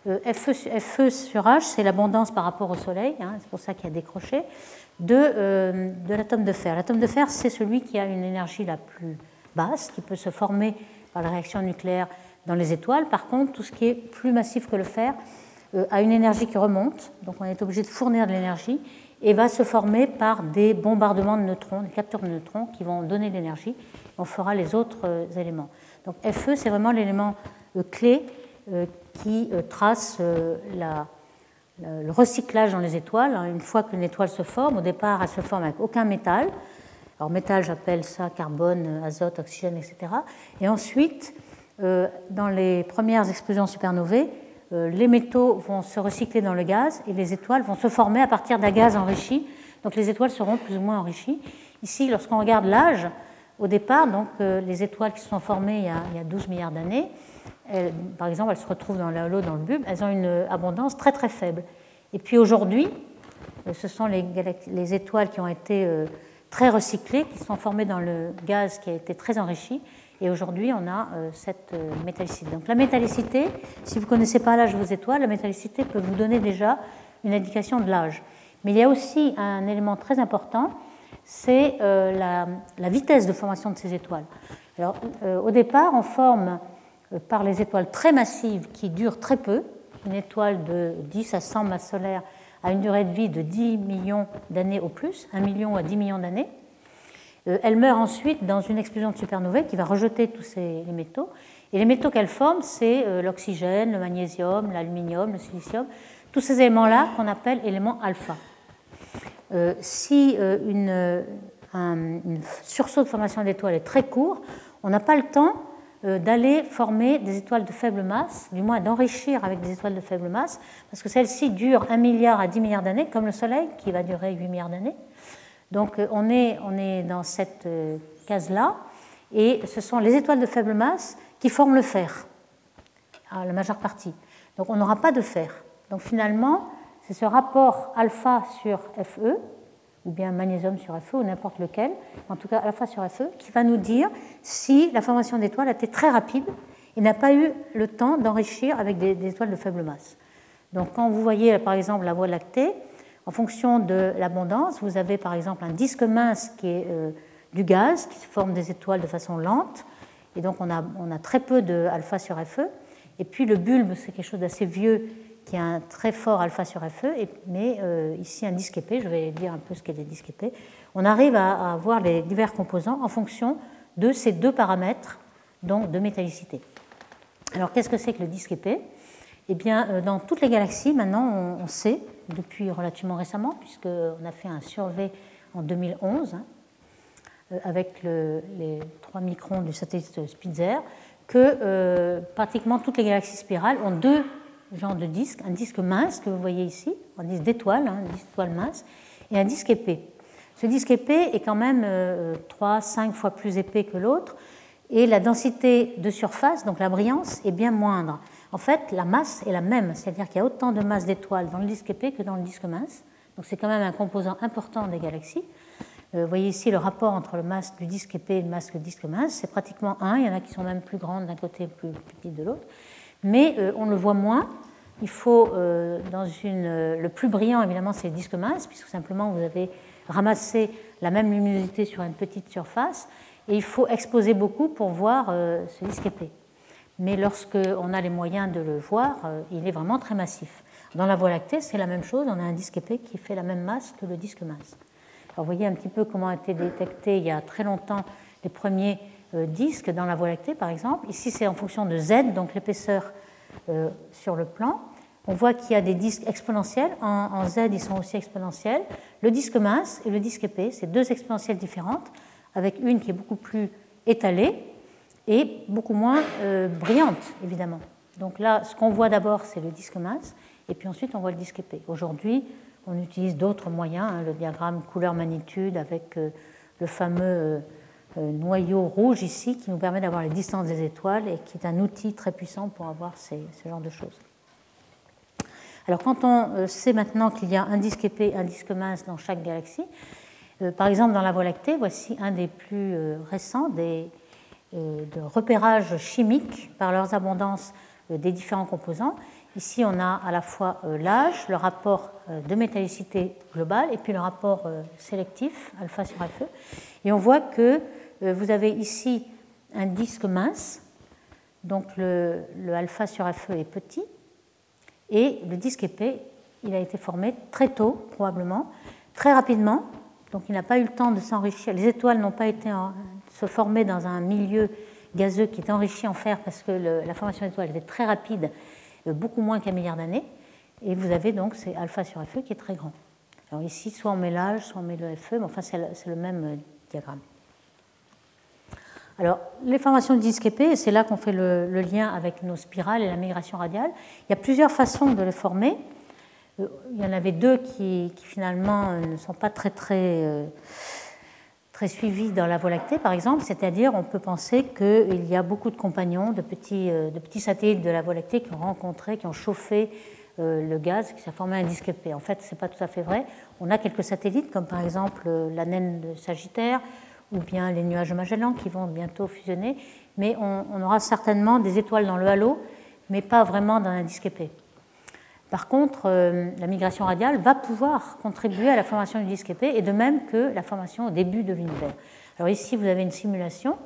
Euh, Fe, sur H, c'est l'abondance par rapport au Soleil, hein, c'est pour ça qu'il a décroché, de, euh, de l'atome de fer. L'atome de fer, c'est celui qui a une énergie la plus basse, qui peut se former par la réaction nucléaire dans les étoiles. Par contre, tout ce qui est plus massif que le fer euh, a une énergie qui remonte, donc on est obligé de fournir de l'énergie, et va se former par des bombardements de neutrons, des capteurs de neutrons qui vont donner l'énergie. On fera les autres euh, éléments. Donc Fe, c'est vraiment l'élément clé qui trace la, le recyclage dans les étoiles. Une fois qu'une étoile se forme, au départ, elle se forme avec aucun métal. Alors métal, j'appelle ça carbone, azote, oxygène, etc. Et ensuite, dans les premières explosions supernovae, les métaux vont se recycler dans le gaz et les étoiles vont se former à partir d'un gaz enrichi. Donc les étoiles seront plus ou moins enrichies. Ici, lorsqu'on regarde l'âge, au départ, donc, les étoiles qui se sont formées il y a, 12 milliards d'années, par exemple, elles se retrouvent dans l'eau, dans le bulbe, elles ont une abondance très très faible. Et puis aujourd'hui, euh, ce sont les, les, étoiles qui ont été euh, très recyclées, qui sont formées dans le gaz qui a été très enrichi. Et aujourd'hui, on a euh, cette métallicité. Donc la métallicité, si vous ne connaissez pas l'âge de vos étoiles, la métallicité peut vous donner déjà une indication de l'âge. Mais il y a aussi un élément très important, c'est la, la, vitesse de formation de ces étoiles. Alors, au départ, on forme par les étoiles très massives qui durent très peu, une étoile de 10 à 100 masses solaires a une durée de vie de 10 millions d'années au plus, 1 million à 10 millions d'années. Euh, elle meurt ensuite dans une explosion de supernovae qui va rejeter tous ces, les métaux. Et les métaux qu'elle forme, c'est euh, l'oxygène, le magnésium, l'aluminium, le silicium, tous ces éléments-là qu'on appelle éléments alpha. Euh, si une, un sursaut de formation d'étoiles est très court, on n'a pas le temps euh, d'aller former des étoiles de faible masse, du moins d'enrichir avec des étoiles de faible masse, parce que celles-ci durent 1 milliard à 10 milliards d'années, comme le Soleil, qui va durer 8 milliards d'années. Donc euh, on est, on est dans cette euh, case-là, et ce sont les étoiles de faible masse qui forment le fer, la majeure partie. Donc on n'aura pas de fer. Donc finalement, c'est ce rapport alpha sur Fe ou bien magnésium sur Fe, ou n'importe lequel, en tout cas à la fois sur Fe, qui va nous dire si la formation d'étoiles a été très rapide et n'a pas eu le temps d'enrichir avec des, étoiles de faible masse. Donc quand vous voyez par exemple la Voie lactée, en fonction de l'abondance, vous avez par exemple un disque mince qui est euh, du gaz, qui forme des étoiles de façon lente, et donc on a, on a très peu de alpha sur Fe, et puis le bulbe, c'est quelque chose d'assez vieux qui a un très fort alpha sur Fe, mais euh, ici un disque épais, je vais dire un peu ce qu'est des disques épais, on arrive à, à, voir les divers composants en fonction de ces deux paramètres donc de métallicité. Alors qu'est-ce que c'est que le disque épais? Eh bien, euh, dans toutes les galaxies, maintenant, on, sait, depuis relativement récemment, puisqu'on a fait un survey en 2011, hein, euh, avec les 3 microns du satellite Spitzer, que pratiquement toutes les galaxies spirales ont deux genre de disque, un disque mince que vous voyez ici, un disque d'étoile, hein, un disque d'étoile mince, et un disque épais. Ce disque épais est quand même euh, 3-5 fois plus épais que l'autre, et la densité de surface, donc la brillance, est bien moindre. En fait, la masse est la même, c'est-à-dire qu'il y a autant de masse d'étoiles dans le disque épais que dans le disque mince. Donc c'est quand même un composant important des galaxies. Euh, vous voyez ici le rapport entre le masse du disque épais et le masse du disque mince, c'est pratiquement 1, il y en a qui sont même plus grandes d'un côté et plus petites de l'autre mais euh, on le voit moins. Il faut, euh, dans une, euh, le plus brillant évidemment, c'est le disque mince, puisque simplement vous avez ramassé la même luminosité sur une petite surface, et il faut exposer beaucoup pour voir ce disque épais. Mais lorsqu'on a les moyens de le voir, il est vraiment très massif. Dans la Voie lactée, c'est la même chose, on a un disque épais qui fait la même masse que le disque mince. Alors, vous voyez un petit peu comment a été détecté il y a très longtemps les premiers disques dans la Voie lactée, par exemple. Ici, c'est en fonction de Z, donc l'épaisseur euh, sur le plan. On voit qu'il y a des disques exponentiels. En, Z, ils sont aussi exponentiels. Le disque mince et le disque épais, c'est deux exponentielles différentes, avec une qui est beaucoup plus étalée et beaucoup moins euh, brillante, évidemment. Donc là, ce qu'on voit d'abord, c'est le disque mince, et puis ensuite, on voit le disque épais. Aujourd'hui, on utilise d'autres moyens, hein, le diagramme couleur-magnitude avec le fameux euh, noyau rouge ici qui nous permet d'avoir les distances des étoiles et qui est un outil très puissant pour avoir ces, ce genre de choses. Alors quand on euh, sait maintenant qu'il y a un disque épais un disque mince dans chaque galaxie, euh, par exemple dans la Voie lactée, voici un des plus récents des, de repérage chimique par leurs abondances des différents composants. Ici, on a à la fois l'âge, le rapport de métallicité globale et puis le rapport sélectif, alpha sur Fe. Et on voit que euh, vous avez ici un disque mince, donc le, alpha sur Fe est petit, et le disque épais, il a été formé très tôt, probablement, très rapidement, donc il n'a pas eu le temps de s'enrichir. Les étoiles n'ont pas été se former dans un milieu gazeux qui est enrichi en fer parce que la formation d'étoiles était très rapide, euh, beaucoup moins qu'un milliard d'années. Et vous avez donc c'est alpha sur Fe qui est très grand. Alors ici, soit on met l'âge, soit on met le Fe, mais enfin c'est le, même diagramme. Alors, les formations de disques épais, c'est là qu'on fait le, lien avec nos spirales et la migration radiale. Il y a plusieurs façons de les former. Euh, il y en avait deux qui, finalement euh, ne sont pas très euh, très suivies dans la Voie lactée, par exemple. C'est-à-dire, on peut penser qu'il y a beaucoup de compagnons, de petits, de petits satellites de la Voie lactée qui ont rencontré, qui ont chauffé le gaz, qui s'est formé un disque épais. En fait, ce n'est pas tout à fait vrai. On a quelques satellites, comme par exemple la naine de Sagittaire, ou bien les nuages de Magellan qui vont bientôt fusionner, mais on, aura certainement des étoiles dans le halo, mais pas vraiment dans un disque épais. Par contre, euh, la migration radiale va pouvoir contribuer à la formation du disque épais, et de même que la formation au début de l'univers. Alors ici, vous avez une simulation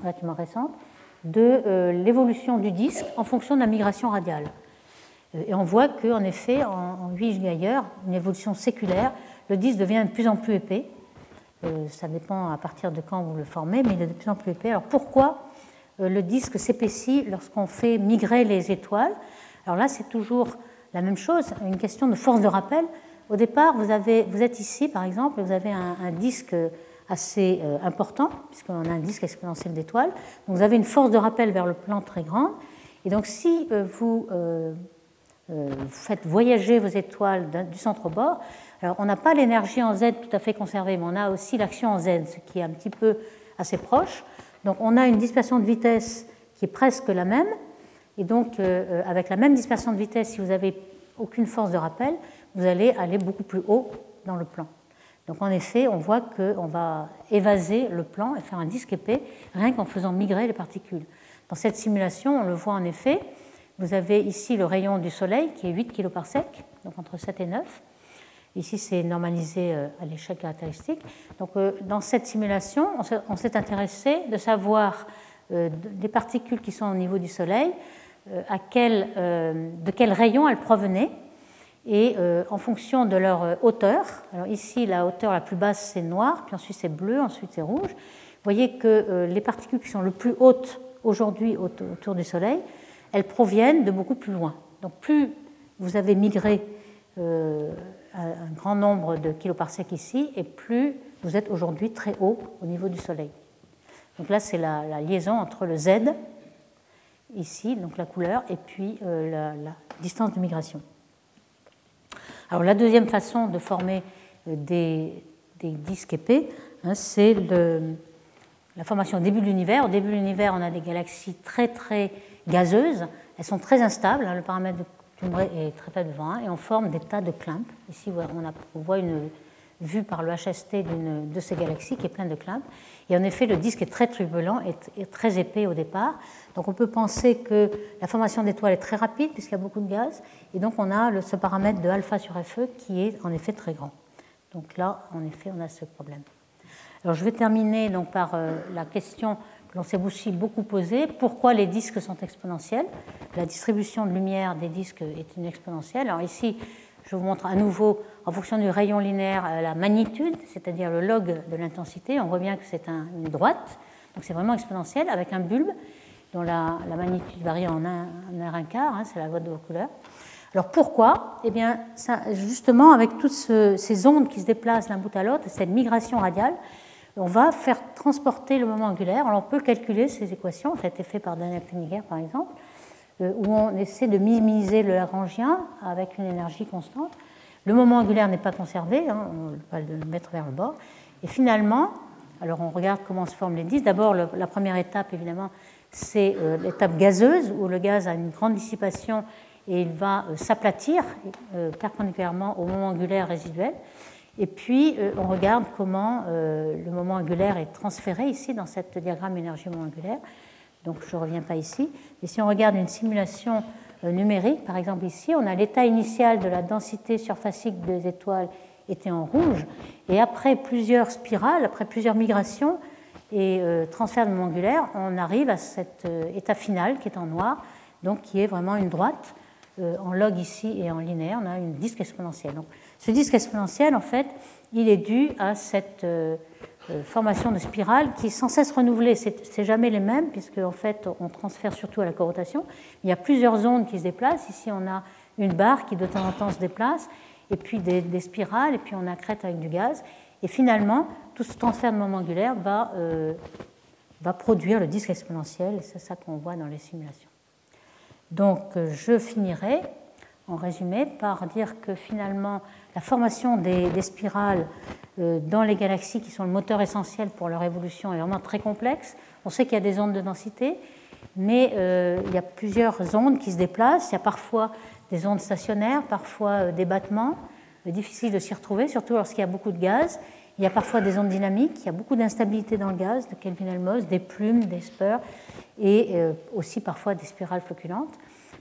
relativement récente de euh, l'évolution du disque en fonction de la migration radiale. Euh, et on voit qu'en effet, en, en 8 gigailleurs, une évolution séculaire, le disque devient de plus en plus épais, ça dépend à partir de quand vous le formez, mais il est de plus en plus épais. Alors pourquoi euh, le disque s'épaissit lorsqu'on fait migrer les étoiles? Alors là, c'est toujours la même chose, une question de force de rappel. Au départ, vous êtes ici, par exemple, vous avez un, disque assez euh, important, puisqu'on a un disque exponentiel d'étoiles. Donc vous avez une force de rappel vers le plan très grande. Et donc si vous faites voyager vos étoiles du centre au bord, alors, on n'a pas l'énergie en Z tout à fait conservée, mais on a aussi l'action en Z, ce qui est un petit peu assez proche. Donc, on a une dispersion de vitesse qui est presque la même. Et donc, euh, euh, avec la même dispersion de vitesse, si vous n'avez aucune force de rappel, vous allez aller beaucoup plus haut dans le plan. Donc, en effet, on voit qu'on va évaser le plan et faire un disque épais rien qu'en faisant migrer les particules. Dans cette simulation, on le voit en effet. Vous avez ici le rayon du Soleil qui est 8 kg par sec, donc entre 7 et 9. Ici, c'est normalisé euh, à l'échelle caractéristique. Donc, euh, dans cette simulation, on s'est intéressé de savoir euh, des particules qui sont au niveau du Soleil, de quel rayon elles provenaient, et en fonction de leur hauteur. Alors ici, la hauteur la plus basse, c'est noir, puis ensuite c'est bleu, ensuite c'est rouge. Vous voyez que les particules qui sont les plus hautes aujourd'hui autour du Soleil, elles proviennent de beaucoup plus loin. Donc plus vous avez migré un grand nombre de kiloparsecs ici, et plus vous êtes aujourd'hui très haut au niveau du Soleil. Donc là, c'est la, liaison entre le Z, ici, donc la couleur, et puis euh, la, distance de migration. Alors la deuxième façon de former euh, des, disques épais, hein, c'est la formation au début de l'univers. Au début de l'univers, on a des galaxies très très gazeuses. Elles sont très instables. Hein, le paramètre de est très faible devant et on forme des tas de clumps. Ici, on, voit une vue par le HST de ces galaxies qui est pleine de clumps. Et en effet, le disque est très turbulent et très épais au départ. Donc on peut penser que la formation d'étoiles est très rapide puisqu'il y a beaucoup de gaz. Et donc on a ce paramètre de alpha sur Fe qui est en effet très grand. Donc là, en effet, on a ce problème. Alors je vais terminer donc par euh, la question l'on s'est aussi beaucoup posé pourquoi les disques sont exponentiels? La distribution de lumière des disques est une exponentielle. Alors ici, je vous montre à nouveau, en fonction du rayon linéaire, euh, la magnitude, c'est-à-dire le log de l'intensité. On voit bien que c'est une droite, donc c'est vraiment exponentiel, avec un bulbe dont la, magnitude varie en un, un, quart, hein, c'est la voie de vos couleurs. Alors pourquoi? Eh bien, justement, avec toutes ces ondes qui se déplacent d'un bout à l'autre, cette migration radiale, on va faire transporter le moment angulaire. On peut calculer ces équations, ça a été fait par Daniel Kniger par exemple, euh, où on essaie de minimiser le Lagrangien avec une énergie constante. Le moment angulaire n'est pas conservé, hein, on va le mettre vers le bord. Et finalement, alors on regarde comment se forment les disques. D'abord, la première étape, évidemment, c'est euh, l'étape gazeuse, où le gaz a une grande dissipation et il va euh, s'aplatir perpendiculairement au moment angulaire résiduel. Et puis, euh, on regarde comment euh, le moment angulaire est transféré ici dans cette diagramme énergie-moment angulaire. Donc, je ne reviens pas ici. Et si on regarde une simulation euh, numérique, par exemple ici, on a l'état initial de la densité surfacique des étoiles était en rouge. Et après plusieurs spirales, après plusieurs migrations et transfert de moment angulaire, on arrive à cet état final qui est en noir, donc qui est vraiment une droite en log ici et en linéaire. On a une disque exponentielle. Ce disque exponentiel, en fait, il est dû à cette euh, euh, formation de spirale qui est sans cesse renouvelée. C'est jamais les mêmes, puisque en fait, on transfère surtout à la corotation. Il y a plusieurs ondes qui se déplacent. Ici, on a une barre qui de temps en temps se déplace, et puis des, spirales, et puis on a avec du gaz. Et finalement, tout ce transfert de moment angulaire va, euh, va produire le disque exponentiel, c'est ça qu'on voit dans les simulations. Donc je finirai en résumé par dire que finalement la formation des, spirales euh, dans les galaxies qui sont le moteur essentiel pour leur évolution est vraiment très complexe. On sait qu'il y a des ondes de densité, mais il y a plusieurs ondes qui se déplacent. Il y a parfois des ondes stationnaires, parfois des battements, difficile de s'y retrouver, surtout lorsqu'il y a beaucoup de gaz. Il y a parfois des ondes dynamiques, il y a beaucoup d'instabilité dans le gaz de Kelvin-Helmholtz, des plumes, des spurs et euh, aussi parfois des spirales flocculantes.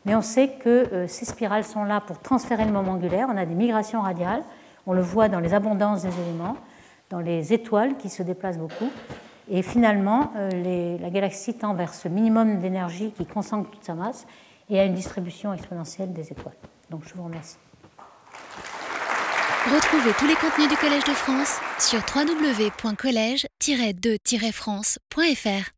Mais on sait que euh, ces spirales sont là pour transférer le moment angulaire. On a des migrations radiales, on le voit dans les abondances des éléments, dans les étoiles qui se déplacent beaucoup. Et finalement, euh, la galaxie tend vers ce minimum d'énergie qui concentre toute sa masse et à une distribution exponentielle des étoiles. Donc je vous remercie. Retrouvez tous les contenus du Collège de France sur www.colège-2-france.fr.